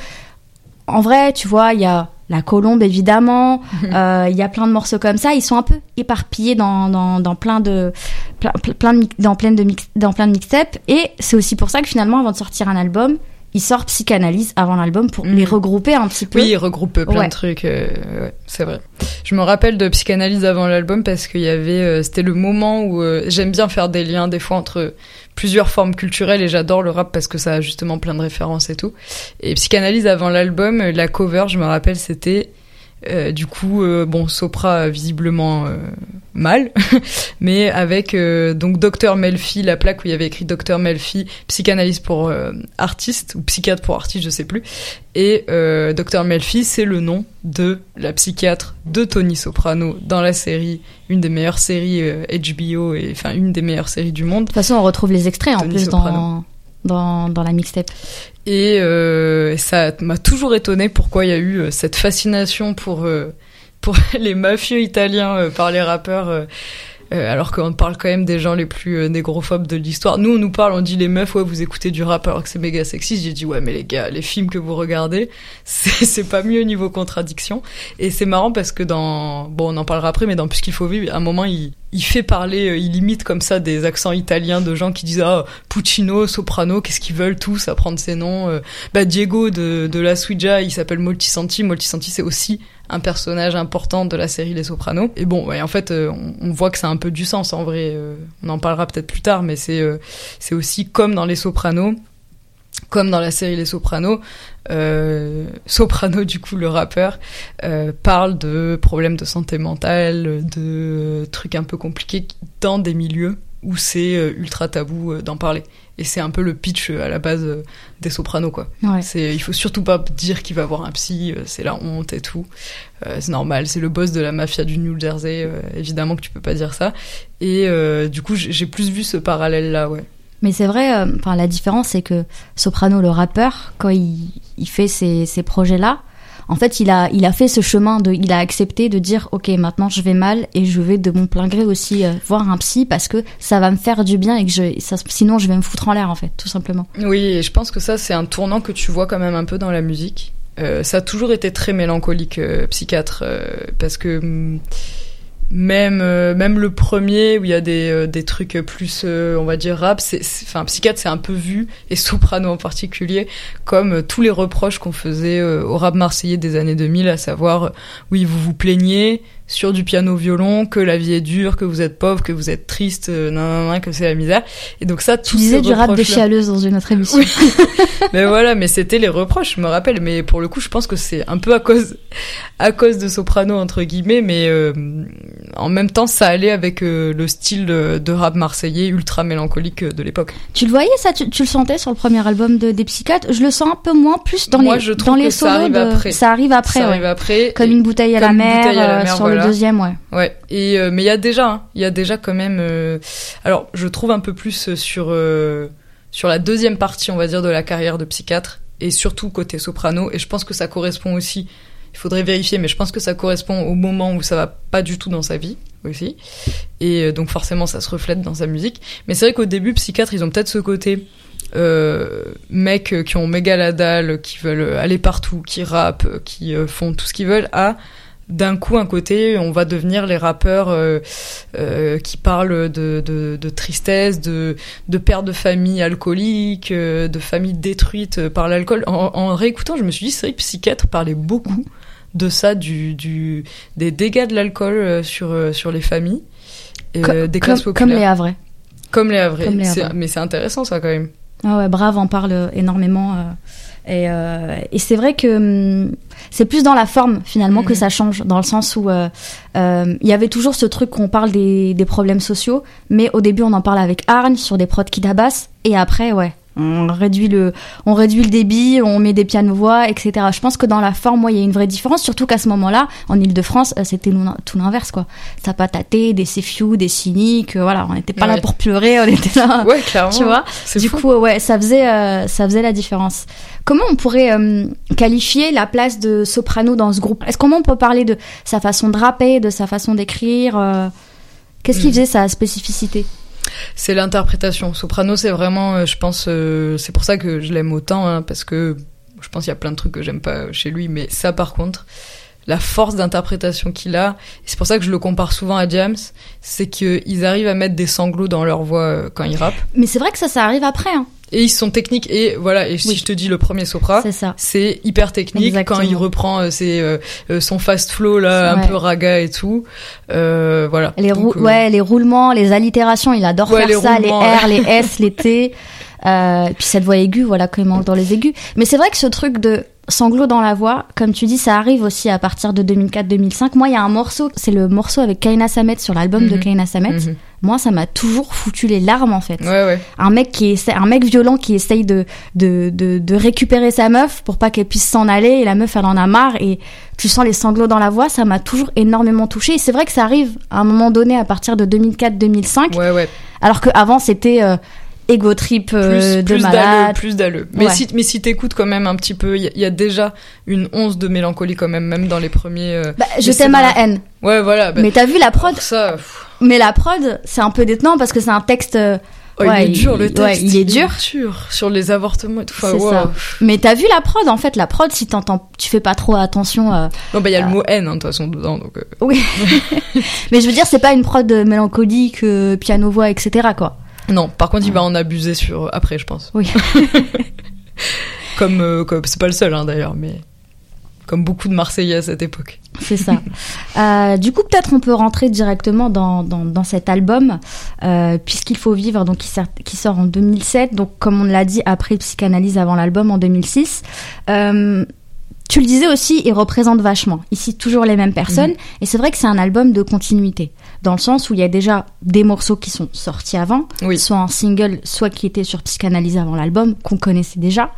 en vrai, tu vois, il y a La Colombe, évidemment. euh, Il y a plein de morceaux comme ça. Ils sont un peu éparpillés dans, dans, dans plein de, plein, plein de, mix- dans plein de, mix, dans plein de mixtapes. Et c'est aussi pour ça que finalement, avant de sortir un album, ils sortent Psychanalyse avant l'album pour Mhm. les regrouper un petit peu. Oui, il regroupe plein Ouais. de trucs. euh, ouais, c'est vrai. Je me rappelle de Psychanalyse avant l'album parce qu'il y avait, euh, c'était le moment où euh, j'aime bien faire des liens des fois entre plusieurs formes culturelles et j'adore le rap parce que ça a justement plein de références et tout. Et Psychanalyse avant l'album, la cover, je me rappelle, c'était euh, du coup, euh, bon, Sopra euh, visiblement euh, mal, mais avec donc Dr Melfi, la plaque où il y avait écrit Dr Melfi, psychanalyse pour artiste ou psychiatre pour artiste, je sais plus. Et Dr Melfi, c'est le nom de la psychiatre de Tony Soprano dans la série, une des meilleures séries HBO et enfin une des meilleures séries du monde. De toute façon, on retrouve les extraits en plus Soprano. dans, dans, dans la mixtape. Et euh, ça m'a toujours étonné pourquoi il y a eu euh, cette fascination pour euh, pour les mafieux italiens par les rappeurs. alors qu'on parle quand même des gens les plus négrophobes de l'histoire. Nous, on nous parle, on dit les meufs, ouais, vous écoutez du rap alors que c'est méga sexy. J'ai dit, ouais, mais les gars, les films que vous regardez, c'est pas mieux niveau contradiction. Et c'est marrant parce que dans, bon, on en parlera après, mais dans Puisqu'il faut vivre, à un moment, il, il fait parler, euh, il imite comme ça des accents italiens de gens qui disent ah Puccino, Soprano, qu'est-ce qu'ils veulent tous apprendre ces noms. Euh. Bah Diego de, de la Suija, il s'appelle Moltisanti. Moltisanti c'est aussi un personnage important de la série Les Sopranos. Et bon, en fait, euh, on, voit que ça a un peu du sens en vrai. on en parlera peut-être plus tard, mais c'est aussi comme dans Les Sopranos comme dans la série Les Sopranos, euh, Soprano, du coup, le rappeur, euh, parle de problèmes de santé mentale, de trucs un peu compliqués dans des milieux où c'est euh, ultra tabou euh, d'en parler. Et c'est un peu le pitch à la base des Sopranos, quoi. Ouais. C'est, il faut surtout pas dire qu'il va voir un psy, c'est la honte et tout. c'est normal, c'est le boss de la mafia du New Jersey, évidemment que tu peux pas dire ça. Et du coup, j'ai plus vu ce parallèle-là, ouais. Mais c'est vrai, euh, enfin la différence c'est que Soprano, le rappeur, quand il, fait ces, projets-là, en fait, il a, fait ce chemin de, il a accepté de dire, ok, maintenant je vais mal et je vais de mon plein gré aussi euh, voir un psy parce que ça va me faire du bien et que sinon je vais me foutre en l'air en fait, tout simplement. Oui, et je pense que ça c'est un tournant que tu vois quand même un peu dans la musique. Euh, ça a toujours été très mélancolique, euh, psychiatre, parce que hum, même euh, même le premier où il y a des euh, des trucs plus euh, on va dire rap c'est enfin psychiatre c'est un peu vu et soprano en particulier comme tous les reproches qu'on faisait au rap marseillais des années 2000 à savoir oui vous vous plaignez sur du piano violon que la vie est dure que vous êtes pauvre que vous êtes triste non, non, que c'est la misère et donc ça tu disais du rap de chialeuse dans une autre émission mais voilà mais c'était les reproches je me rappelle mais pour le coup je pense que c'est un peu à cause à cause de soprano entre guillemets mais en même temps, ça allait avec euh, le style de, rap marseillais ultra mélancolique euh, de l'époque. Tu le voyais ça? Tu, le sentais sur le premier album de, des Psychiatres Je le sens un peu moins plus dans Moi, les je dans les solos. Ça arrive après. Ça arrive après. Ça arrive après. Comme une bouteille à, la mer, euh, sur le deuxième, ouais. Ouais. Et mais il y a déjà, hein, il y a déjà quand même. alors, je trouve un peu plus sur sur la deuxième partie, on va dire, de la carrière de psychiatre et surtout côté soprano. Et je pense que ça correspond aussi il faudrait vérifier, mais je pense que ça correspond au moment où ça va pas du tout dans sa vie aussi. Et euh, donc forcément, ça se reflète dans sa musique. Mais c'est vrai qu'au début, Psychiatre, ils ont peut-être ce côté euh, mecs qui ont méga la dalle, qui veulent aller partout, qui rappent, qui euh, font tout ce qu'ils veulent, à d'un coup un côté on va devenir les rappeurs euh, euh, qui parlent de, de, de, tristesse de, de père de famille alcoolique de famille détruite par l'alcool en, en, réécoutant je me suis dit c'est vrai que Psychiatre parlait beaucoup de ça, du, du des dégâts de l'alcool euh, sur euh, sur les familles, euh, des classes populaires. Comme les Havrais. Comme les Havrais. Mais c'est intéressant ça quand même. Ah ouais, Brave en parle énormément. Et, et c'est vrai que hum, c'est plus dans la forme finalement que mhm. ça change, dans le sens où il y avait toujours ce truc qu'on parle des, des problèmes sociaux, mais au début on en parle avec Arne sur des prods qui tabassent, et après ouais, on réduit le, on réduit le débit, on met des pianos-voix, etc. Je pense que dans la forme, moi, il y a une vraie différence, surtout qu'à ce moment-là, en Ile-de-France, euh, c'était tout l'inverse, quoi. Ça patatait, des séfiou, des cyniques, euh, voilà, on n'était pas là pour pleurer, on était là. Ouais, clairement. Tu vois. Du coup, ouais, ça faisait, euh, ça faisait la différence. Comment on pourrait qualifier la place de Soprano dans ce groupe? Est-ce comment on peut parler de sa façon de rapper, de sa façon d'écrire Qu'est-ce qui hmm. faisait sa spécificité? C'est l'interprétation. Soprano, c'est vraiment, euh, je pense, euh, c'est pour ça que je l'aime autant, hein, parce que je pense qu'il y a plein de trucs que j'aime pas chez lui, mais ça, par contre, la force d'interprétation qu'il a, c'est pour ça que je le compare souvent à James, c'est qu'ils arrivent à mettre des sanglots dans leur voix euh, quand ils rappent. Mais c'est vrai que ça, ça arrive après. Hein. Et ils sont techniques et voilà. Et si je te dis le premier Sopra, c'est hyper technique quand il reprend euh, ses, euh, euh, son fast flow là, un peu raga et tout. Euh, voilà. Les ouais, les roulements, les allitérations, il adore faire ça, les R, les S, les T. Puis cette voix aiguë, voilà, quand il manque dans les aigus. Mais c'est vrai que ce truc de sanglots dans la voix, comme tu dis, ça arrive aussi à partir de 2004-2005. Moi, il y a un morceau, c'est le morceau avec Kaina Samet sur l'album de mhm. Kaina Samet. Mhm. Moi, ça m'a toujours foutu les larmes en fait. Ouais, ouais. Un mec qui essaie, un mec violent qui essaye de de, de, de récupérer sa meuf pour pas qu'elle puisse s'en aller et la meuf elle en a marre et tu sens les sanglots dans la voix. Ça m'a toujours énormément touché. Et c'est vrai que ça arrive à un moment donné à partir de 2004-2005. Ouais, ouais. Alors qu'avant c'était euh, ego trip euh, de malade. Plus d'alleux. Mais si, mais si t'écoutes quand même un petit peu, il y, a déjà une once de mélancolie quand même, même dans les premiers. Euh, bah, je t'aime à la haine. Ouais, voilà. Bah, mais t'as vu la prod Ça. Mais la prod, c'est un peu détenant parce que c'est un texte. Oh, Ouais, il est dur le texte. ouais, il est dur. sur les avortements et tout. Enfin, c'est wow. ça. Mais t'as vu la prod en fait, la prod, si t'entends, tu fais pas trop attention. euh, Non, bah il y a le mot haine hein, de toute façon dedans. Donc, euh, Oui. Mais je veux dire, c'est pas une prod mélancolique, piano voix, etc. quoi. Non, par contre, il va en abuser sur après, je pense. Oui. comme euh, comme c'est pas le seul hein, d'ailleurs, mais comme beaucoup de Marseillais à cette époque. C'est ça. Euh, du coup, peut-être on peut rentrer directement dans, dans, dans cet album, euh, puisqu'il faut vivre, donc qui sort, qui sort en 2007. Donc, comme on l'a dit, après Psychanalyse, avant l'album en 2006. Euh, tu le disais aussi, il représente vachement. Ici, toujours les mêmes personnes. Mhm. Et c'est vrai que c'est un album de continuité. Dans le sens où il y a déjà des morceaux qui sont sortis avant, Oui. soit en single, soit qui étaient sur Psychanalyse avant l'album, qu'on connaissait déjà.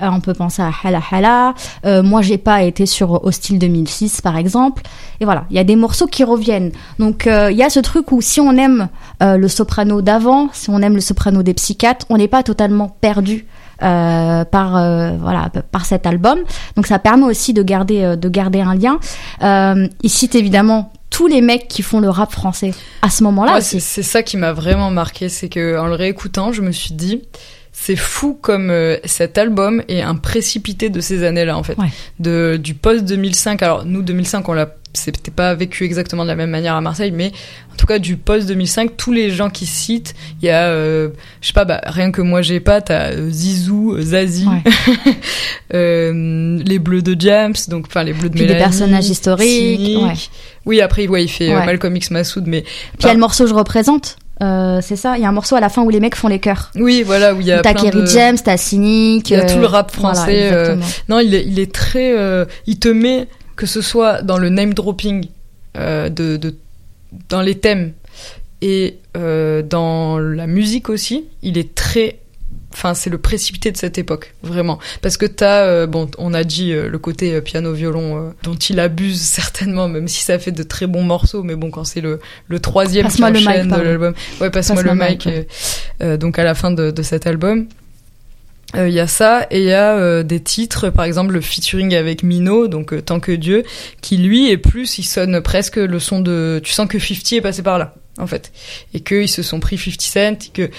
Euh, on peut penser à Hala Hala. Euh, moi, j'ai pas été sur Hostile 2006, par exemple. Et voilà, il y a des morceaux qui reviennent. Donc, euh, il y a ce truc où si on aime euh, le soprano d'avant, si on aime le soprano des psychiatres, on n'est pas totalement perdu. euh, par euh, voilà par cet album donc ça permet aussi de garder euh, de garder un lien euh, il cite évidemment tous les mecs qui font le rap français à ce moment-là c'est ça qui m'a vraiment marqué, c'est que en le réécoutant, je me suis dit, c'est fou comme euh, cet album est un précipité de ces années-là en fait, Ouais. de du post 2005. Alors nous 2005, on l'a c'était pas vécu exactement de la même manière à Marseille, mais en tout cas du post 2005, tous les gens qui citent, il y a, euh, je sais pas, bah, rien que moi j'ai pas, t'as euh, Zizou, euh, Zazie, Ouais. euh, les Bleus de James, donc enfin les Bleus de Puis des Mélanie, personnages historiques, ouais. Oui, après ouais, il fait Ouais. Malcolm X Massoud, mais puis il y a le morceau je représente euh, c'est ça il y a un morceau à la fin où les mecs font les chœurs oui, voilà où il y a t'as Kerry de... James t'as Cynic Il y a tout le rap français. non, il est, il est très. il te met que ce soit dans le name dropping euh, de, de dans les thèmes et euh, dans la musique aussi. Il est très. Enfin, c'est le précipité de cette époque, vraiment. Parce que t'as, euh, bon, on a dit euh, le côté piano-violon dont il abuse certainement, même si ça fait de très bons morceaux, mais bon, quand c'est le, le troisième qui Passe-moi le mic, enchaîne de l'album, ouais, passe-moi le mic, mic, donc à la fin de, de cet album. Euh, Il y a ça et il y a euh, des titres, par exemple le featuring avec Mino, donc euh, Tant que Dieu, qui lui est plus, il sonne presque le son de, tu sens que 50 est passé par là, en fait, et qu'ils se sont pris 50 Cent, et que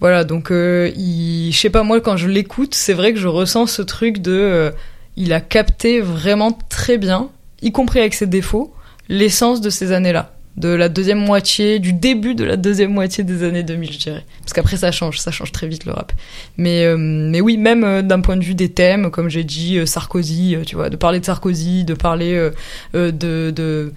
voilà, donc euh, il, je sais pas moi quand je l'écoute, c'est vrai que je ressens ce truc de, euh, il a capté vraiment très bien, y compris avec ses défauts, l'essence de ces années-là de la deuxième moitié, du début de la deuxième moitié des années 2000, je dirais. Parce qu'après, ça change, ça change très vite le rap. Mais, euh, mais oui, même euh, d'un point de vue des thèmes, comme j'ai dit, euh, Sarkozy, tu vois, de parler de Sarkozy, de parler de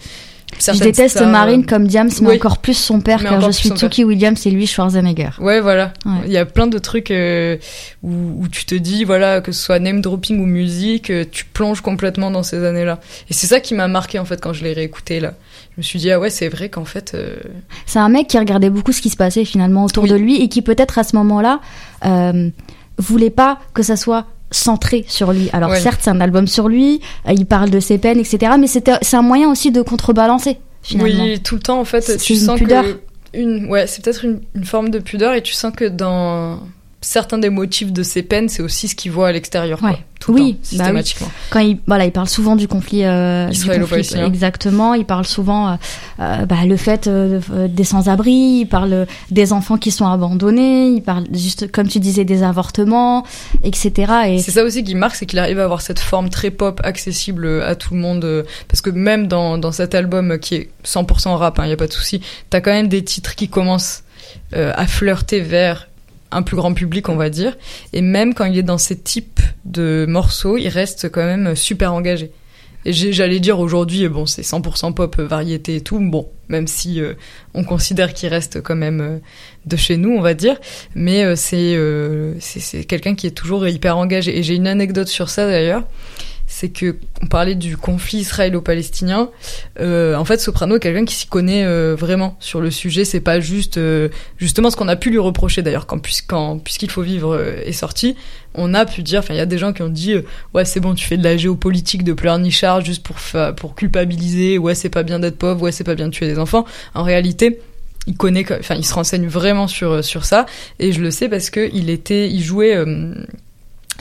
je déteste stars, Marine comme Diams mais Oui. encore plus son père Mais car je suis. Tuki Williams et lui Schwarzenegger Ouais, voilà. Ouais. Il y a plein de trucs euh, où, où tu te dis, voilà, que ce soit name dropping ou musique, euh, tu plonges complètement dans ces années-là. Et c'est ça qui m'a marqué, en fait, quand je l'ai réécouté, là. Je me suis dit, ah ouais, c'est vrai qu'en fait... euh, C'est un mec qui regardait beaucoup ce qui se passait finalement autour Oui. de lui et qui peut-être à ce moment-là euh, voulait pas que ça soit centré sur lui. Alors Ouais. certes, c'est un album sur lui, euh, il parle de ses peines, etc. Mais c'était, c'est un moyen aussi de contrebalancer finalement. Oui, tout le temps, en fait, tu une sens pudeur. que... Une, ouais, c'est peut-être une, une forme de pudeur et tu sens que dans certains des motifs de ses peines, c'est aussi ce qu'il voit à l'extérieur, quoi. Tout le Oui, temps, bah oui. systématiquement. Quand il, voilà, il parle souvent du conflit, euh, Israélo-palestinien. exactement. Il parle souvent, euh, euh, bah, le fait euh, de- des sans-abri. Il parle des enfants qui sont abandonnés. Il parle juste, comme tu disais, des avortements, etc. Et C'est ça aussi qui marque, c'est qu'il arrive à avoir cette forme très pop, accessible à tout le monde. Parce que même dans, dans cet album qui est 100% rap, il n'y a pas de souci, t'as quand même des titres qui commencent à flirter vers un plus grand public, on va dire. Et même quand il est dans ces types de morceaux, il reste quand même super engagé. Et j'allais dire aujourd'hui, bon, c'est 100% pop, euh, variété et tout, bon, même si euh, on considère qu'il reste quand même euh, de chez nous, on va dire, mais euh, euh, c'est c'est quelqu'un qui est toujours hyper engagé. Et j'ai une anecdote sur ça d'ailleurs, c'est que on parlait du conflit israélo-palestinien. Euh, en fait, Soprano est quelqu'un qui s'y connaît euh, vraiment sur le sujet. C'est pas juste euh, justement ce qu'on a pu lui reprocher d'ailleurs puisqu'il faut vivre est sorti, on a pu dire. Enfin, il y a des gens qui ont dit ouais c'est bon, tu fais de la géopolitique de pleurnichard juste pour pour culpabiliser. Ouais c'est pas bien d'être pauvre. Ouais c'est pas bien de tuer des enfants. En réalité il connaît, enfin, il se renseigne vraiment sur sur ça, et je le sais parce que il était, il jouait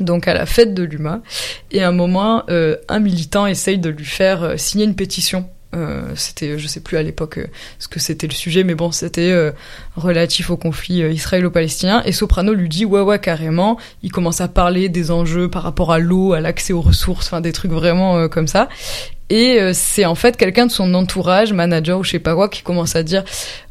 donc à la fête de l'UMA, et à un moment, euh, un militant essaye de lui faire euh, signer une pétition Euh, c'était, je sais plus à l'époque ce que c'était le sujet, mais bon, c'était relatif au conflit israélo-palestinien. Et Soprano lui dit ouais ouais carrément. Il commence à parler des enjeux par rapport à l'eau, à l'accès aux ressources, enfin des trucs vraiment comme ça. Et c'est en fait quelqu'un de son entourage, manager ou je sais pas quoi, qui commence à dire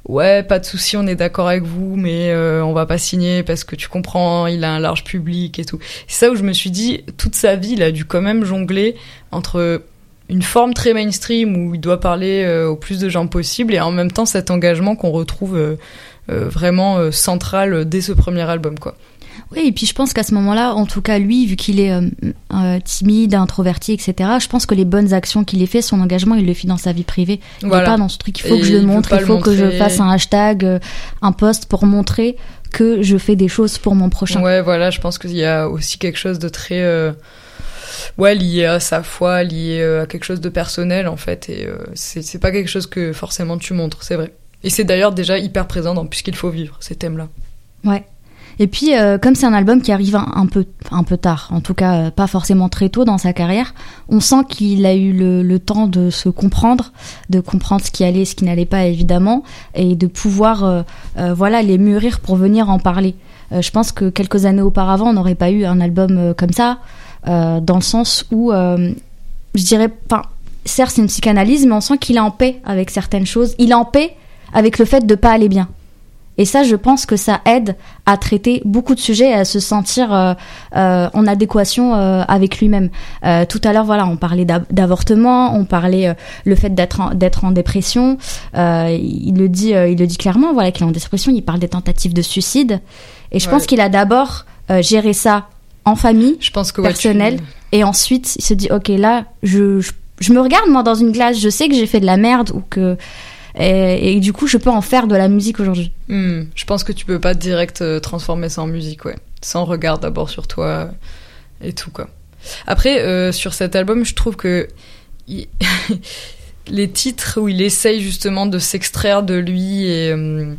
ouais pas de souci, on est d'accord avec vous, mais on va pas signer parce que tu comprends, il a un large public et tout. C'est ça où je me suis dit toute sa vie, il a dû quand même jongler entre une forme très mainstream où il doit parler euh, au plus de gens possible et en même temps cet engagement qu'on retrouve euh, euh, vraiment central dès ce premier album quoi. Oui, et puis je pense qu'à ce moment-là, en tout cas lui, vu qu'il est timide, introverti, etc., je pense que les bonnes actions qu'il ait fait, son engagement, il le fait dans sa vie privée. Il n'est pas dans ce truc, il faut que je le montre, il faut que je fasse un hashtag, un post pour montrer que je fais des choses pour mon prochain. Ouais, voilà, je pense qu'il y a aussi quelque chose de très ouais lié à sa foi, lié euh, à quelque chose de personnel en fait. Et euh, c'est pas quelque chose que forcément tu montres, c'est vrai. Et c'est d'ailleurs déjà hyper présent dans Puisqu'il faut vivre, ces thèmes-là. Ouais. Et puis, euh, comme c'est un album qui arrive un, peu, un peu tard, en tout cas pas forcément très tôt dans sa carrière, on sent qu'il a eu le, temps de se comprendre, de comprendre ce qui allait, ce qui n'allait pas évidemment, et de pouvoir, voilà, les mûrir pour venir en parler. je pense que quelques années auparavant, on n'aurait pas eu un album comme ça. Euh, dans le sens où, euh, je dirais, certes c'est une psychanalyse, mais on sent qu'il est en paix avec certaines choses. Il est en paix avec le fait de pas aller bien. Et ça, je pense que ça aide à traiter beaucoup de sujets et à se sentir euh, en adéquation avec lui-même. tout à l'heure, voilà, on parlait d'avortement, on parlait le fait d'être d'être en dépression. il le dit, il le dit clairement, voilà, qu'il est en dépression. Il parle des tentatives de suicide. Et je pense qu'il a d'abord géré ça en famille, je pense que personnel, et ensuite il se dit ok là je, je, me regarde moi dans une glace, je sais que j'ai fait de la merde ou que et, du coup je peux en faire de la musique aujourd'hui. Hmm, je pense que tu peux pas direct euh, transformer ça en musique ouais, sans regard d'abord sur toi et tout quoi. Après euh, sur cet album je trouve que les titres où il essaye justement de s'extraire de lui et euh,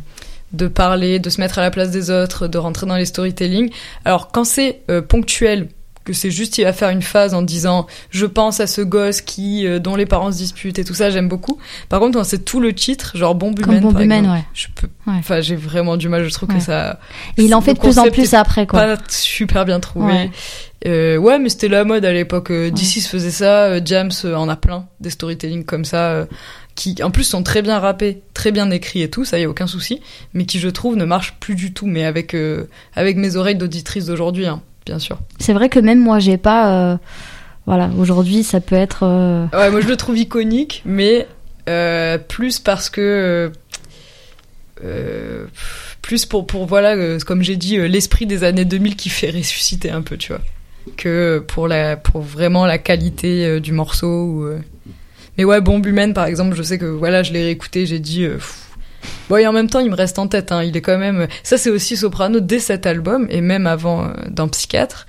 de parler, de se mettre à la place des autres, de rentrer dans les storytelling. Alors quand c'est ponctuel, que c'est juste il va faire une phase en disant je pense à ce gosse qui euh, dont les parents se disputent et tout ça j'aime beaucoup. Par contre quand c'est tout le titre genre Bombe humaine Bombe humaine ouais. je peux enfin j'ai vraiment du mal je trouve que ça et il en fait de plus en plus après quoi. pas super bien trouvé. Ouais. Euh, ouais mais c'était la mode à l'époque euh, DC se faisait ça James en a plein des storytelling comme ça qui en plus sont très bien rappés, très bien écrits et tout, ça y a aucun souci, mais qui je trouve ne marchent plus du tout, mais avec euh, avec mes oreilles d'auditrice d'aujourd'hui, hein, bien sûr. C'est vrai que même moi j'ai pas, euh, voilà, aujourd'hui ça peut être. Euh, ouais, moi je le trouve iconique, mais plus parce que plus pour pour voilà, comme j'ai dit, l'esprit des années 2000 qui fait ressusciter un peu, tu vois, que pour la pour vraiment la qualité du morceau ou mais ouais, Bombe Humaine, par exemple, je sais que voilà, je l'ai réécouté, j'ai dit. Euh, bon, et en même temps, il me reste en tête. Hein, il est quand même. Ça, c'est aussi Soprano dès cet album et même avant euh, dans Psychiatre.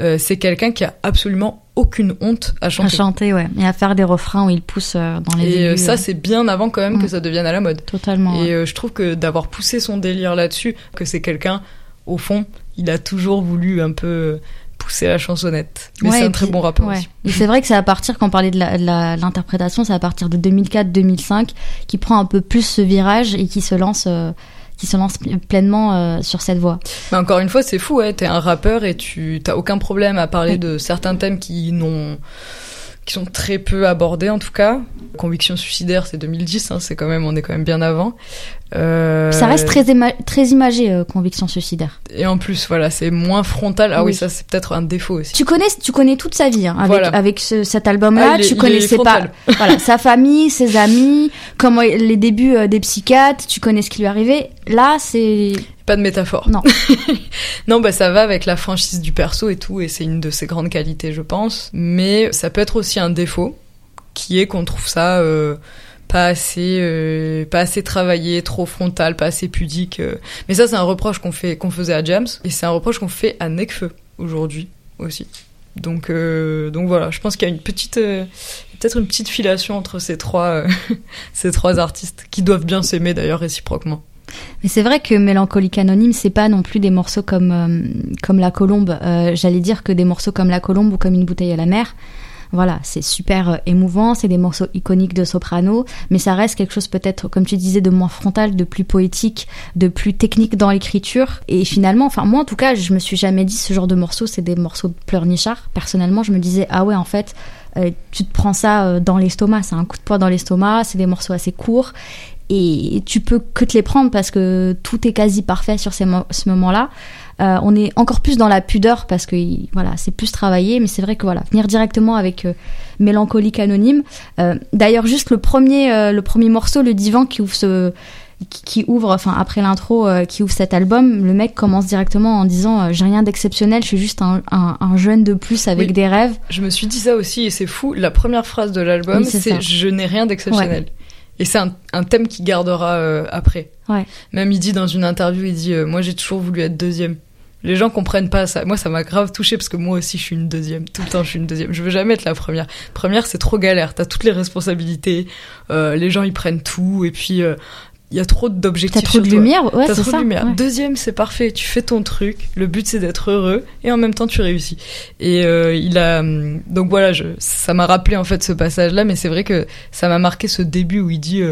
Euh, c'est quelqu'un qui a absolument aucune honte à chanter. À chanter, ouais. Et à faire des refrains où il pousse dans les. Et ça, c'est bien avant quand même que mm. ça devienne à la mode. Totalement. Et je trouve que d'avoir poussé son délire là-dessus, que c'est quelqu'un, au fond, il a toujours voulu un peu pousser la chansonnette. Mais c'est un très bon rapport aussi. Et c'est vrai que c'est à partir, quand on parlait de l'interprétation, c'est à partir de 2004-2005 qui prend un peu plus ce virage et qui se lance. Euh, qui se lance pleinement euh, sur cette voie. Mais encore une fois, c'est fou, ouais. T'es un rappeur et tu t'as aucun problème à parler de certains thèmes qui n'ont qui sont très peu abordés en tout cas. Conviction suicidaire, c'est 2010, hein, c'est quand même, on est quand même bien avant. Euh... Ça reste très, très imagé, euh, Conviction suicidaire. Et en plus, voilà, c'est moins frontal. Ah oui, ça c'est peut-être un défaut aussi. Tu connais, tu connais toute sa vie hein, avec, avec ce, cet album-là. Ah, tu connaissais pas, voilà, sa famille, ses amis, comment les débuts euh, des psychiatres. Tu connais ce qui lui est arrivé. Là, c'est pas de métaphore. Non. non, bah ça va avec la franchise du perso et tout, et c'est une de ses grandes qualités, je pense. Mais ça peut être aussi un défaut, qui est qu'on trouve ça pas assez, euh, pas assez travaillé, trop frontal, pas assez pudique. Euh. Mais ça, c'est un reproche qu'on fait, qu'on faisait à James, et c'est un reproche qu'on fait à Necfeu aujourd'hui aussi. Donc, donc voilà, je pense qu'il y a une petite, peut-être une petite filation entre ces trois, ces trois artistes qui doivent bien s'aimer d'ailleurs réciproquement. Mais c'est vrai que Mélancolique Anonyme, c'est pas non plus des morceaux comme, euh, comme La Colombe. Euh, j'allais dire que des morceaux comme La Colombe ou comme Une bouteille à la mer, voilà, c'est super euh, émouvant, c'est des morceaux iconiques de soprano, mais ça reste quelque chose peut-être, comme tu disais, de moins frontal, de plus poétique, de plus technique dans l'écriture. Et finalement, enfin moi en tout cas, je me suis jamais dit ce genre de morceaux, c'est des morceaux de pleurnichard. Personnellement, je me disais ah ouais en fait, euh, tu te prends ça euh, dans l'estomac, c'est un coup de poing dans l'estomac, c'est des morceaux assez courts et tu peux que te les prendre parce que tout est quasi parfait sur ces ce moment-là. Euh, on est encore plus dans la pudeur parce que voilà, c'est plus travaillé, mais c'est vrai que voilà, venir directement avec euh, mélancolique anonyme. Euh, d'ailleurs, juste le premier, le premier morceau, le divan qui ouvre ce qui ouvre, enfin après l'intro, qui ouvre cet album, le mec commence directement en disant j'ai rien d'exceptionnel, je suis juste un, un, jeune de plus avec des rêves. Je me suis dit ça aussi et c'est fou. La première phrase de l'album, c'est je n'ai rien d'exceptionnel. Et c'est un, thème qui gardera euh, après. Ouais. Même il dit dans une interview, il dit euh, Moi j'ai toujours voulu être deuxième. Les gens comprennent pas ça. Moi ça m'a grave touché parce que moi aussi je suis une deuxième. Tout le temps je suis une deuxième. Je veux jamais être la première. Première c'est trop galère. T'as toutes les responsabilités. Euh, les gens ils prennent tout et puis il y a trop d'objectifs. T'as trop de lumière, ouais, T'as trop de lumière. Deuxième, c'est parfait. Tu fais ton truc. Le but, c'est d'être heureux et en même temps, tu réussis. Et euh, il a donc voilà, je, ça m'a rappelé en fait ce passage-là, mais c'est vrai que ça m'a marqué ce début où il dit.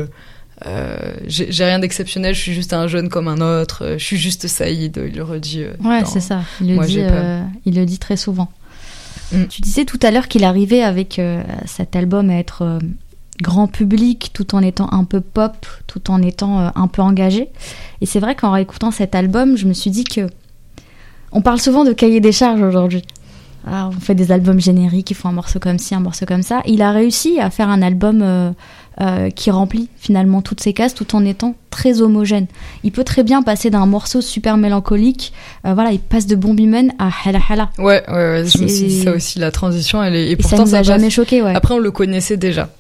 Euh, euh, j'ai rien d'exceptionnel, je suis juste un jeune comme un autre, euh, je suis juste Saïd, il le redit. Euh, ouais, c'est ça, il le, dit, il le dit très souvent. Mm. Tu disais tout à l'heure qu'il arrivait avec cet album à être grand public tout en étant un peu pop, tout en étant euh, un peu engagé. Et c'est vrai qu'en réécoutant cet album, je me suis dit que on parle souvent de cahier des charges aujourd'hui. Ah, on fait des albums génériques, il faut un morceau comme ci, un morceau comme ça. Il a réussi à faire un album euh, euh, qui remplit finalement toutes ces cases tout en étant très homogène. Il peut très bien passer d'un morceau super mélancolique, voilà, il passe de Bombiman à Hala Hala. Ouais, ouais, ouais je me suis dit ça aussi, la transition, elle est. Et, pourtant, ça nous a jamais choqué, ouais. Après, on le connaissait déjà.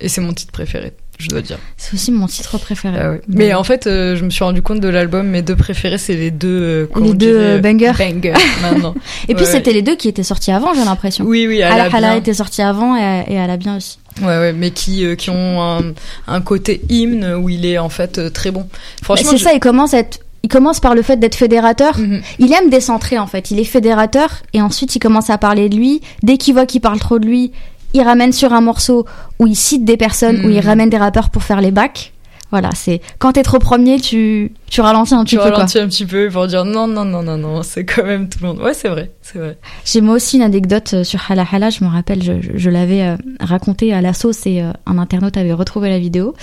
Et c'est mon titre préféré, je dois dire. C'est aussi mon titre préféré. Ah Mais en fait, euh, je me suis rendu compte de l'album, mes deux préférés, c'est les deux. Euh, les deux euh, bangers. Banger, maintenant. et puis c'était les deux qui étaient sortis avant, j'ai l'impression. Oui, oui, elle a bien. était sortie avant et, et elle a bien aussi. Ouais, ouais, mais qui, qui ont un, un, côté hymne où il est en fait très bon. Franchement, c'est ça, il commence à être il commence par le fait d'être fédérateur. Mhm. Il aime décentrer en fait. Il est fédérateur et ensuite il commence à parler de lui. Dès qu'il voit qu'il parle trop de lui, il ramène sur un morceau où il cite des personnes, où il ramène des rappeurs pour faire les bacs. Voilà, c'est quand t'es trop premier, tu tu ralentis un petit peu. Tu ralentis un petit peu pour dire non non non non non, c'est quand même tout le monde. Ouais, c'est vrai, c'est vrai. J'ai moi aussi une anecdote euh, sur Hala Hala. Je me rappelle, je, je, l'avais euh, raconté à la sauce et euh, un internaute avait retrouvé la vidéo.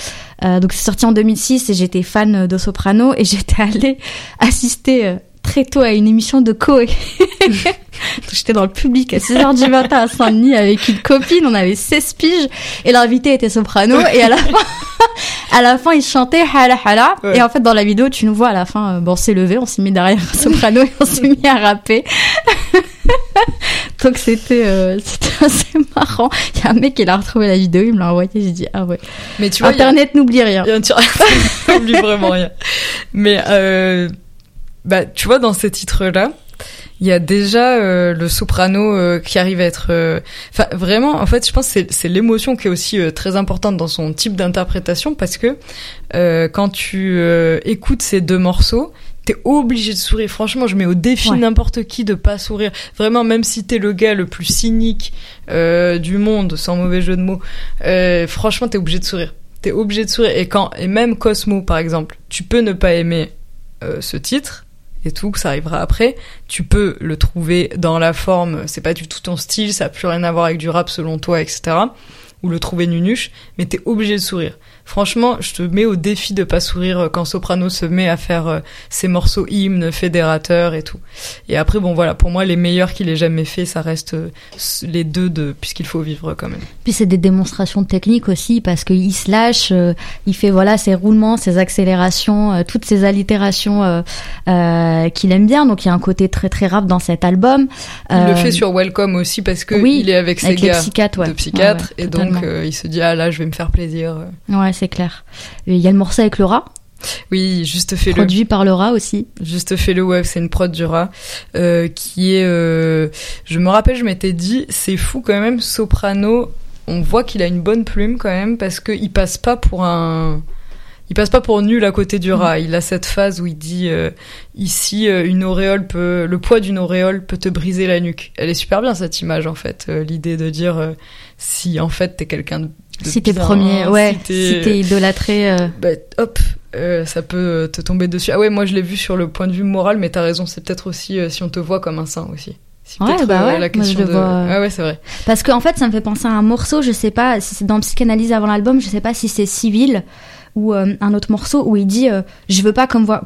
donc c'est sorti en 2006 et j'étais fan de Soprano et j'étais allée assister très tôt à une émission de Koé. J'étais dans le public à 6h du matin à Saint-Denis avec une copine, on avait 16 piges et l'invité était soprano et à la fin à la fin il chantait hala hala et en fait dans la vidéo tu nous vois à la fin euh, bon on s'est levé, on s'est mis derrière un soprano et on s'est mis à rapper. Donc c'était euh, c'était assez marrant. Il y a un mec qui l'a retrouvé la vidéo, il me l'a envoyé, j'ai dit ah ouais. Mais tu vois internet n'oublie rien. n'oublie vraiment rien. Mais euh bah, tu vois, dans ces titres-là, il y a déjà euh, le soprano euh, qui arrive à être euh, enfin vraiment en fait je pense que c'est l'émotion qui est aussi très importante dans son type d'interprétation parce que quand tu écoutes ces deux morceaux t'es obligé de sourire. Franchement je mets au défi n'importe qui de pas sourire. Vraiment même si t'es le gars le plus cynique du monde sans mauvais jeu de mots franchement t'es obligé de sourire. T'es obligé de sourire. Et quand et même Cosmo par exemple tu peux ne pas aimer ce titre tout, que ça arrivera après. Tu peux le trouver dans la forme, c'est pas du tout ton style, ça a plus rien à voir avec du rap selon toi, etc. Ou le trouver nunuche, mais t'es obligé de sourire. Franchement, je te mets au défi de pas sourire euh, quand Soprano se met à faire euh, ses morceaux hymnes, fédérateurs et tout. Et après, bon voilà, pour moi, les meilleurs qu'il ait jamais fait, ça reste euh, les deux de puisqu'il faut vivre quand même. Puis c'est des démonstrations techniques aussi parce qu'il se lâche, il fait voilà ses roulements, ses accélérations, toutes ces allitérations qu'il aime bien. Donc il y a un côté très très rap dans cet album. Il le fait sur Welcome aussi parce que il est avec ses gars psychiatres, de psychiatre et donc il se dit ah là je vais me faire plaisir. Ouais c'est clair. Il y a le morceau avec Laura. Oui, juste fais-le. Produit par Laura aussi. Juste fais-le, ouais, c'est une prod du rat euh, qui est. Euh, je me rappelle, je m'étais dit, c'est fou quand même, Soprano. On voit qu'il a une bonne plume quand même parce qu'il passe pas pour un il passe pas pour nul à côté du rat. Il a cette phase où il dit euh, ici une auréole peut, le poids d'une auréole peut te briser la nuque. Elle est super bien cette image en fait, euh, l'idée de dire si en fait t'es quelqu'un de Si t'es premier, ouais, si t'es- si idolâtré. euh, bah, hop, euh, ça peut te tomber dessus. Ah ouais, moi je l'ai vu sur le point de vue moral, mais t'as raison, c'est peut-être aussi euh, si on te voit comme un saint aussi. C'est Ouais, bah ouais, la moi, question je le de. vois, Ah ouais, c'est vrai. Parce qu'en fait, ça me fait penser à un morceau, je sais pas si c'est dans Psychanalyse avant l'album, je sais pas si c'est Civil ou euh, un autre morceau où il dit euh, Je veux pas qu'on me voit-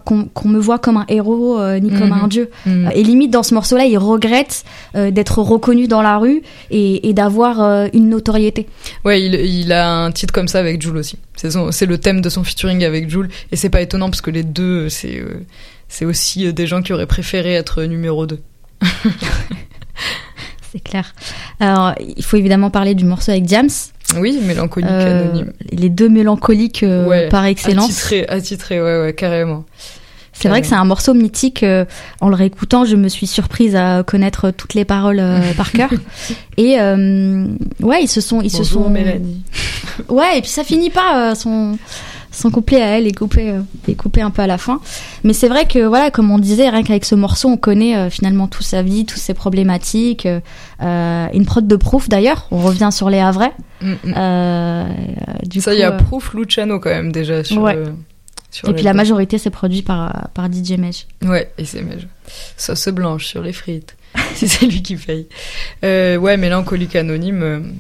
me comme un héros euh, ni comme Mhm. un dieu. Mm. Et limite, dans ce morceau-là, il regrette euh, d'être reconnu dans la rue et, et d'avoir une notoriété. Ouais, il, il a un titre comme ça avec Jules aussi. C'est le thème de son featuring avec Jules, et c'est pas étonnant parce que les deux, c'est c'est aussi des gens qui auraient préféré être numéro 2 C'est clair. Alors, il faut évidemment parler du morceau avec James. Oui, mélancolique Euh, anonyme. les deux mélancoliques euh, Ouais, par excellence. Attitré, attitré, ouais, ouais, carrément. C'est vrai que c'est un morceau mythique. euh, en le réécoutant, je me suis surprise à connaître toutes les paroles euh, par cœur. Et euh, ouais, ils se sont, ils se sont. Mélanie. Ouais, et puis ça finit pas son son couplet à elle est coupé euh, est coupé un peu à la fin. Mais c'est vrai que voilà, comme on disait, rien qu'avec ce morceau, on connaît euh, finalement toute sa vie, toutes ses problématiques. euh, une prod de proof d'ailleurs. On revient sur les Havrais. Mm, mm. Du ça, il y a Proof Luciano quand même déjà sur. Ouais. sur et puis la majorité c'est produit par par DJ Mej. Ouais, et c'est Mej. Sauce blanche sur les frites. c'est lui qui paye. Euh, ouais, mélancolique anonyme.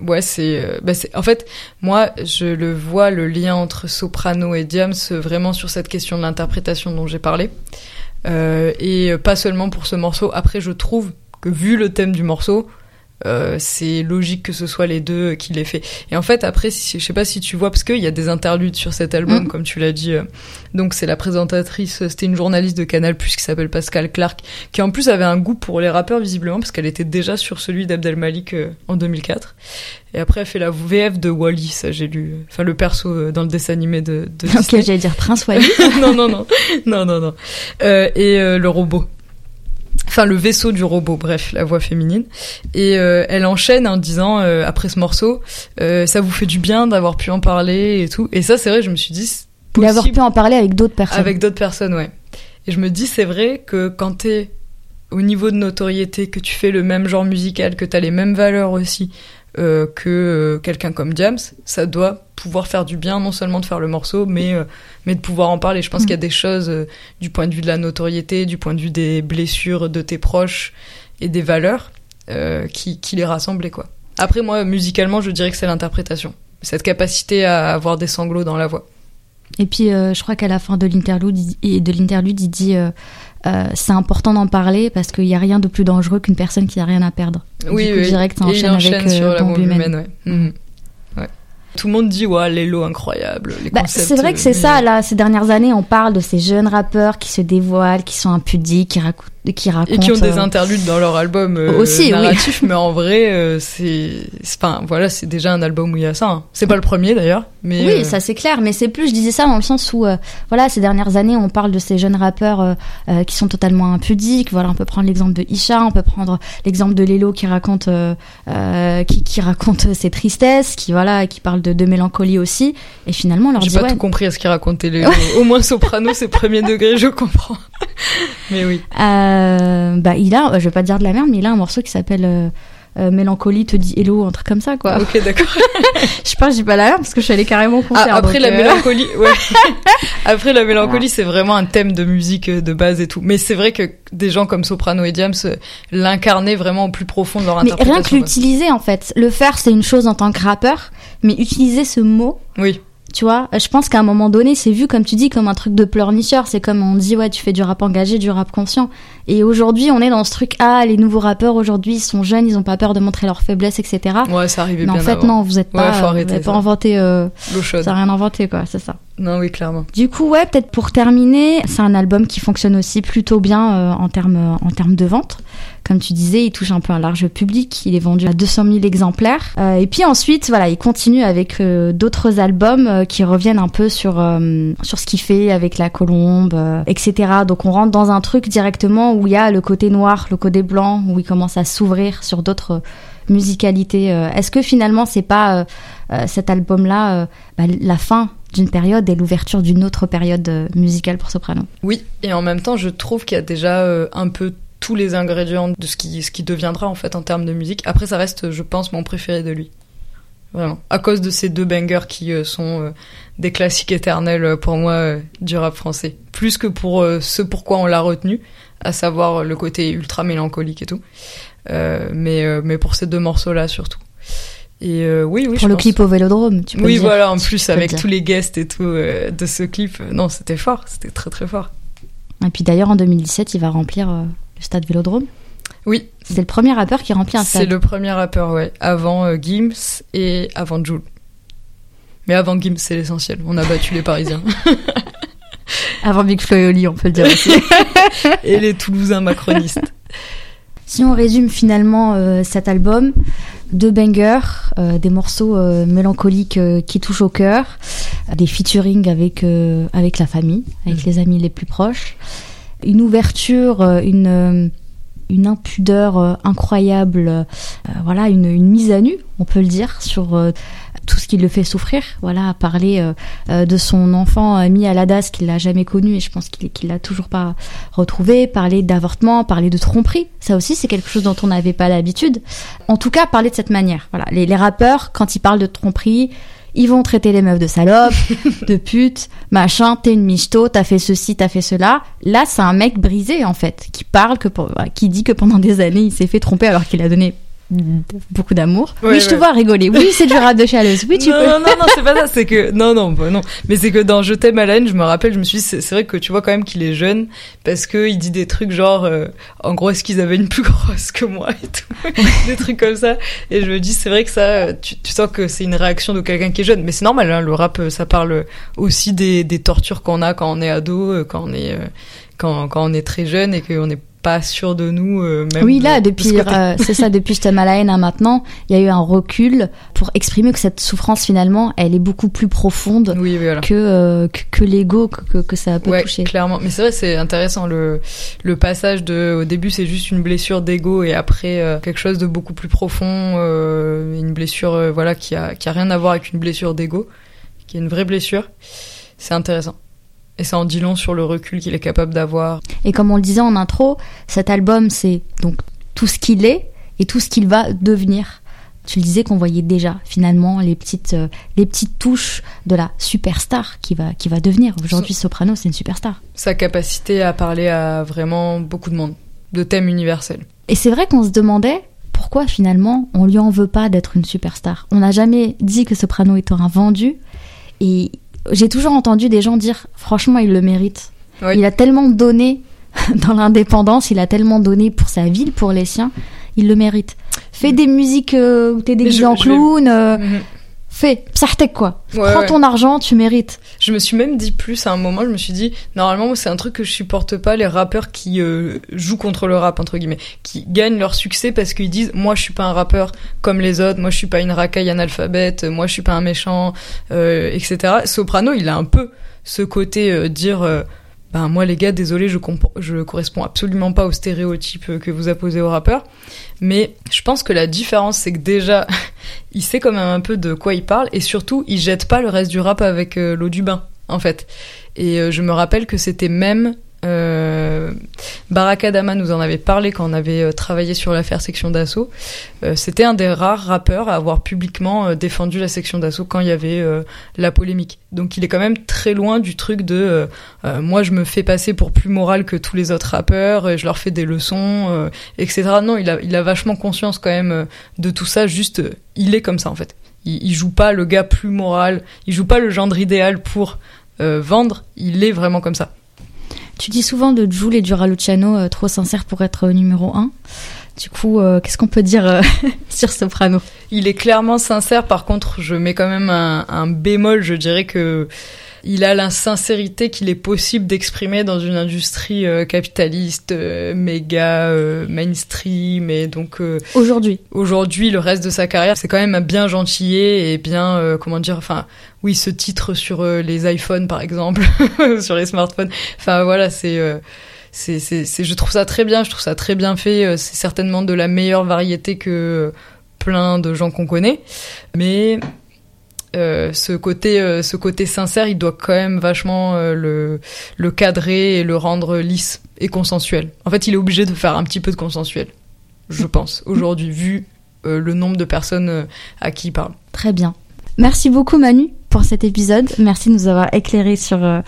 Ouais, c'est, euh, bah. En fait, moi, je le vois le lien entre Soprano et Diams euh, vraiment sur cette question de l'interprétation dont j'ai parlé, Euh, et pas seulement pour ce morceau. Après, je trouve que vu le thème du morceau, euh, c'est logique que ce soit les deux qui l'aient fait. Et en fait, après, si, je sais pas si tu vois, parce qu'il y a des interludes sur cet album, Mm. comme tu l'as dit. euh, donc c'est la présentatrice, euh, c'était une journaliste de Canal Plus qui s'appelle Pascal Clark, qui en plus avait un goût pour les rappeurs visiblement, parce qu'elle était déjà sur celui d'Abdel Malik en 2004. Et après, elle fait la VF de Wally, ça j'ai lu. Enfin, le perso dans le dessin animé de, de Ok, j'allais dire Prince Wally. non, non, non, non, non, non. Euh, et euh, le robot. Enfin, le vaisseau du robot, bref, la voix féminine. Et euh, elle enchaîne en disant, euh, après ce morceau, euh, ça vous fait du bien d'avoir pu en parler et tout. Et ça, c'est vrai, je me suis dit, D'avoir pu en parler avec d'autres personnes. avec d'autres personnes, ouais. Et je me dis, c'est vrai que quand t'es au niveau de notoriété, que tu fais le même genre musical, que t'as les mêmes valeurs aussi euh, que euh, quelqu'un comme James, ça doit pouvoir faire du bien, non seulement de faire le morceau, mais, euh, mais de pouvoir en parler. Je pense Mhm. qu'il y a des choses du point de vue de la notoriété, du point de vue des blessures de tes proches et des valeurs qui, qui les rassemblaient, quoi. Après, moi, musicalement, je dirais que c'est l'interprétation. Cette capacité à avoir des sanglots dans la voix. Et puis, euh, je crois qu'à la fin de l'interlude, il- de l'interlude, il dit euh, euh, c'est important d'en parler parce qu'il n'y a rien de plus dangereux qu'une personne qui n'a rien à perdre. Oui, du coup, oui. ça il enchaîne enchaîne avec sur euh, la bombe bombe humaine. humaine, ouais. Mhm. Ouais. Tout le monde dit, ouais, Lelo incroyable. Les Bah, c'est vrai que euh, c'est mais- ça, là, ces dernières années, on parle de ces jeunes rappeurs qui se dévoilent, qui sont impudiques, qui, racou- qui racontent. Et qui ont des euh, interludes dans leur album euh, Aussi, oui. narratif, mais en vrai, euh, c'est, enfin, voilà, c'est déjà un album où il y a ça. hein. C'est pas le premier d'ailleurs, mais Oui, euh, ça c'est clair, mais c'est plus, je disais ça dans le sens où, voilà, ces dernières années, on parle de ces jeunes rappeurs qui sont totalement impudiques. Voilà, on peut prendre l'exemple de Isha, on peut prendre l'exemple de Lelo qui raconte, qui, qui raconte ses tristesses, qui voilà, qui parle de, de mélancolie aussi. Et finalement, on leur j'ai dit pas ouais, tout compris à ce qu'il racontait. Les... Au moins Soprano, c'est premier degré, je comprends. mais oui. euh, bah il a, je vais pas dire de la merde, mais il a un morceau qui s'appelle euh, euh, Mélancolie te dit hello, un truc comme ça quoi. Ok, d'accord. je je dis pas la merde parce que je suis allée carrément au concert. Ah, après donc, la euh, mélancolie, ouais. après la mélancolie, c'est vraiment un thème de musique euh, de base et tout. Mais c'est vrai que des gens comme Soprano et Diams euh, l'incarnaient vraiment au plus profond de leur Mais interprétation. rien que l'utiliser en fait, le faire c'est une chose en tant que rappeur, mais utiliser ce mot, Oui. Tu vois, je pense qu'à un moment donné c'est vu comme tu dis comme un truc de pleurnicheur, c'est comme on dit ouais tu fais du rap engagé, du rap conscient. Et aujourd'hui on est dans ce truc ah les nouveaux rappeurs aujourd'hui ils sont jeunes, ils ont pas peur de montrer leurs faiblesses etc. Ouais, ça arrivait mais en fait avant. non vous êtes Ouais, pas, faut euh, arrêter vous avez pas inventé, euh, L'eau chaude. ça a rien inventé quoi, c'est ça. Non, oui, clairement. Du coup, ouais, peut-être pour terminer, c'est un album qui fonctionne aussi plutôt bien euh, en termes en de vente. Comme tu disais, il touche un peu un large public. Il est vendu à 200 000 exemplaires. Euh, et puis ensuite, voilà, il continue avec euh, d'autres albums qui reviennent un peu sur sur ce qu'il fait avec la colombe, etc. Donc on rentre dans un truc directement où il y a le côté noir, le côté blanc, où il commence à s'ouvrir sur d'autres musicalités. Est-ce que finalement c'est pas cet album-là bah, la fin d'une période et l'ouverture d'une autre période euh, musicale pour soprano. Oui, et en même temps, je trouve qu'il y a déjà euh, un peu tous les ingrédients de ce qui, ce qui deviendra en fait en termes de musique. Après, ça reste, je pense, mon préféré de lui. Vraiment. À cause de ces deux bangers qui euh, sont des classiques éternels pour moi du rap français. Plus que pour ce pourquoi on l'a retenu, à savoir le côté ultra mélancolique et tout. mais, mais pour ces deux morceaux-là surtout. Et euh, oui, oui. Pour le clip au Vélodrome, tu peux Oui, voilà. En plus, avec tous les guests et tout euh, de ce clip, non, c'était fort. C'était très très fort. Et puis d'ailleurs, en 2017, il va remplir euh, le stade Vélodrome. Oui. C'est le premier rappeur qui remplit un stade. C'est le premier rappeur, ouais. Avant Gims et avant Jules. Mais avant Gims, c'est l'essentiel. On a battu les Parisiens. avant Big Flo et Oli, on peut le dire aussi. et les Toulousains macronistes. Si on résume finalement cet album, deux bangers, euh, des morceaux euh, mélancoliques euh, qui touchent au cœur, des featuring avec avec la famille, avec mm. les amis les plus proches, une ouverture, une une impudeur incroyable, voilà, une, une, mise à nu, on peut le dire, sur tout ce qui le fait souffrir. Voilà, parler euh, euh, de son enfant euh, mis à la DAS qu'il n'a jamais connu et je pense qu'il qu l'a toujours pas retrouvé. Parler d'avortement, parler de tromperie. Ça aussi, c'est quelque chose dont on n'avait pas l'habitude. En tout cas, parler de cette manière. Voilà, les, les rappeurs, quand ils parlent de tromperie, ils vont traiter les meufs de salopes, de putes, machin, t'es une michto, t'as fait ceci, t'as fait cela. Là, c'est un mec brisé, en fait, qui parle que pour, qui dit que pendant des années, il s'est fait tromper alors qu'il a donné beaucoup d'amour. oui, je te vois rigoler. Oui, c'est du rap de chaleuse. Oui, tu non, peux. Non, non, non, c'est pas ça. C'est que non, non, bah, non. Mais c'est que dans Je t'aime Alain, je me rappelle, je me suis, c'est vrai que tu vois quand même qu'il est jeune parce que il dit des trucs genre, euh, en gros, est-ce qu'ils avaient une plus grosse que moi et tout, des trucs comme ça. Et je me dis, c'est vrai que ça, tu, tu sens que c'est une réaction de quelqu'un qui est jeune. Mais c'est normal. Hein, le rap, ça parle aussi des, des tortures qu'on a quand on est ado, euh, quand on est, euh, quand, quand on est très jeune et qu'on est pas sûr de nous. Euh, même oui, là, depuis, euh, c'est ça, depuis Je t'aime à la haine à maintenant, il y a eu un recul pour exprimer que cette souffrance, finalement, elle est beaucoup plus profonde oui, voilà. que, euh, que, que l'ego que, que, ça peut ouais, toucher. clairement. Mais c'est vrai, c'est intéressant le, le passage de, au début, c'est juste une blessure d'ego et après, euh, quelque chose de beaucoup plus profond, une blessure, voilà, qui a, qui a rien à voir avec une blessure d'ego, qui est une vraie blessure. C'est intéressant. Et ça en dit long sur le recul qu'il est capable d'avoir. Et comme on le disait en intro, cet album, c'est donc tout ce qu'il est et tout ce qu'il va devenir. Tu le disais qu'on voyait déjà finalement les petites, euh, les petites touches de la superstar qui va, qui va devenir. Aujourd'hui, Soprano, c'est une superstar. Sa capacité à parler à vraiment beaucoup de monde, de thèmes universels. Et c'est vrai qu'on se demandait pourquoi finalement on lui en veut pas d'être une superstar. On n'a jamais dit que Soprano était un vendu et j'ai toujours entendu des gens dire franchement il le mérite. Oui. Il a tellement donné dans l'indépendance, il a tellement donné pour sa ville, pour les siens, il le mérite. Fais des musiques euh, où t'es déguisé en clown, euh, Mhm. Fais, psartek quoi. Ouais, Prends ouais. ton argent, tu mérites. Je me suis même dit plus à un moment, je me suis dit, normalement, moi, c'est un truc que je supporte pas, les rappeurs qui euh, jouent contre le rap, entre guillemets, qui gagnent leur succès parce qu'ils disent, moi, je suis pas un rappeur comme les autres, moi, je suis pas une racaille analphabète, moi, je suis pas un méchant, euh, etc. Soprano, il a un peu ce côté euh, dire, euh, ben moi, les gars, désolé, je, je corresponds absolument pas aux stéréotypes euh, que vous apposez aux rappeurs. Mais je pense que la différence, c'est que déjà, il sait quand même un peu de quoi il parle et surtout, il jette pas le reste du rap avec euh, l'eau du bain, en fait. Et euh, je me rappelle que c'était même. Euh, Barakadama nous en avait parlé quand on avait euh, travaillé sur l'affaire section d'assaut. Euh, c'était un des rares rappeurs à avoir publiquement euh, défendu la section d'assaut quand il y avait la polémique. Donc il est quand même très loin du truc de moi je me fais passer pour plus moral que tous les autres rappeurs, et je leur fais des leçons, etc. Non, il a, vachement conscience quand même de tout ça. Juste, il est comme ça en fait. Il, il joue pas le gars plus moral, il joue pas le gendre idéal pour vendre. Il est vraiment comme ça. Tu dis souvent de Jules et du Raluciano euh, trop sincère pour être euh, numéro un. Du coup, euh, qu'est-ce qu'on peut dire sur Soprano? Il est clairement sincère. Par contre, je mets quand même un bémol. Je dirais que il a la sincérité qu'il est possible d'exprimer dans une industrie euh, capitaliste, euh, méga euh, mainstream. Et donc euh, Aujourd'hui, aujourd'hui, le reste de sa carrière, c'est quand même bien gentillé et bien, euh, comment dire, enfin, oui, ce titre sur euh, les iPhones, par exemple, sur les smartphones. Enfin, voilà, c'est, euh, c'est, c'est, c'est- je trouve ça très bien, je trouve ça très bien fait. C'est certainement de la meilleure variété que plein de gens qu'on connaît. Mais euh, ce côté euh, ce côté sincère il doit quand même vachement euh, le le cadrer et le rendre lisse et consensuel. En fait il est obligé de faire un petit peu de consensuel je pense aujourd'hui vu le nombre de personnes à qui il parle. Très bien. Merci beaucoup Manu pour cet épisode. Merci de nous avoir éclairé sur euh,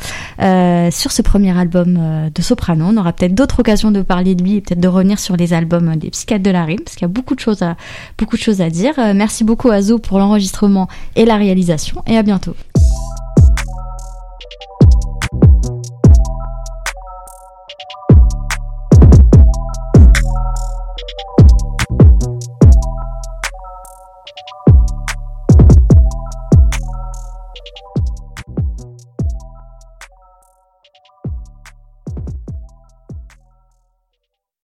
euh, sur ce premier album euh, de Soprano. On aura peut-être d'autres occasions de parler de lui et peut-être de revenir sur les albums des psychiatres de la rime parce qu'il y a beaucoup de choses à beaucoup de choses à dire. merci beaucoup à Zo pour l'enregistrement et la réalisation et à bientôt.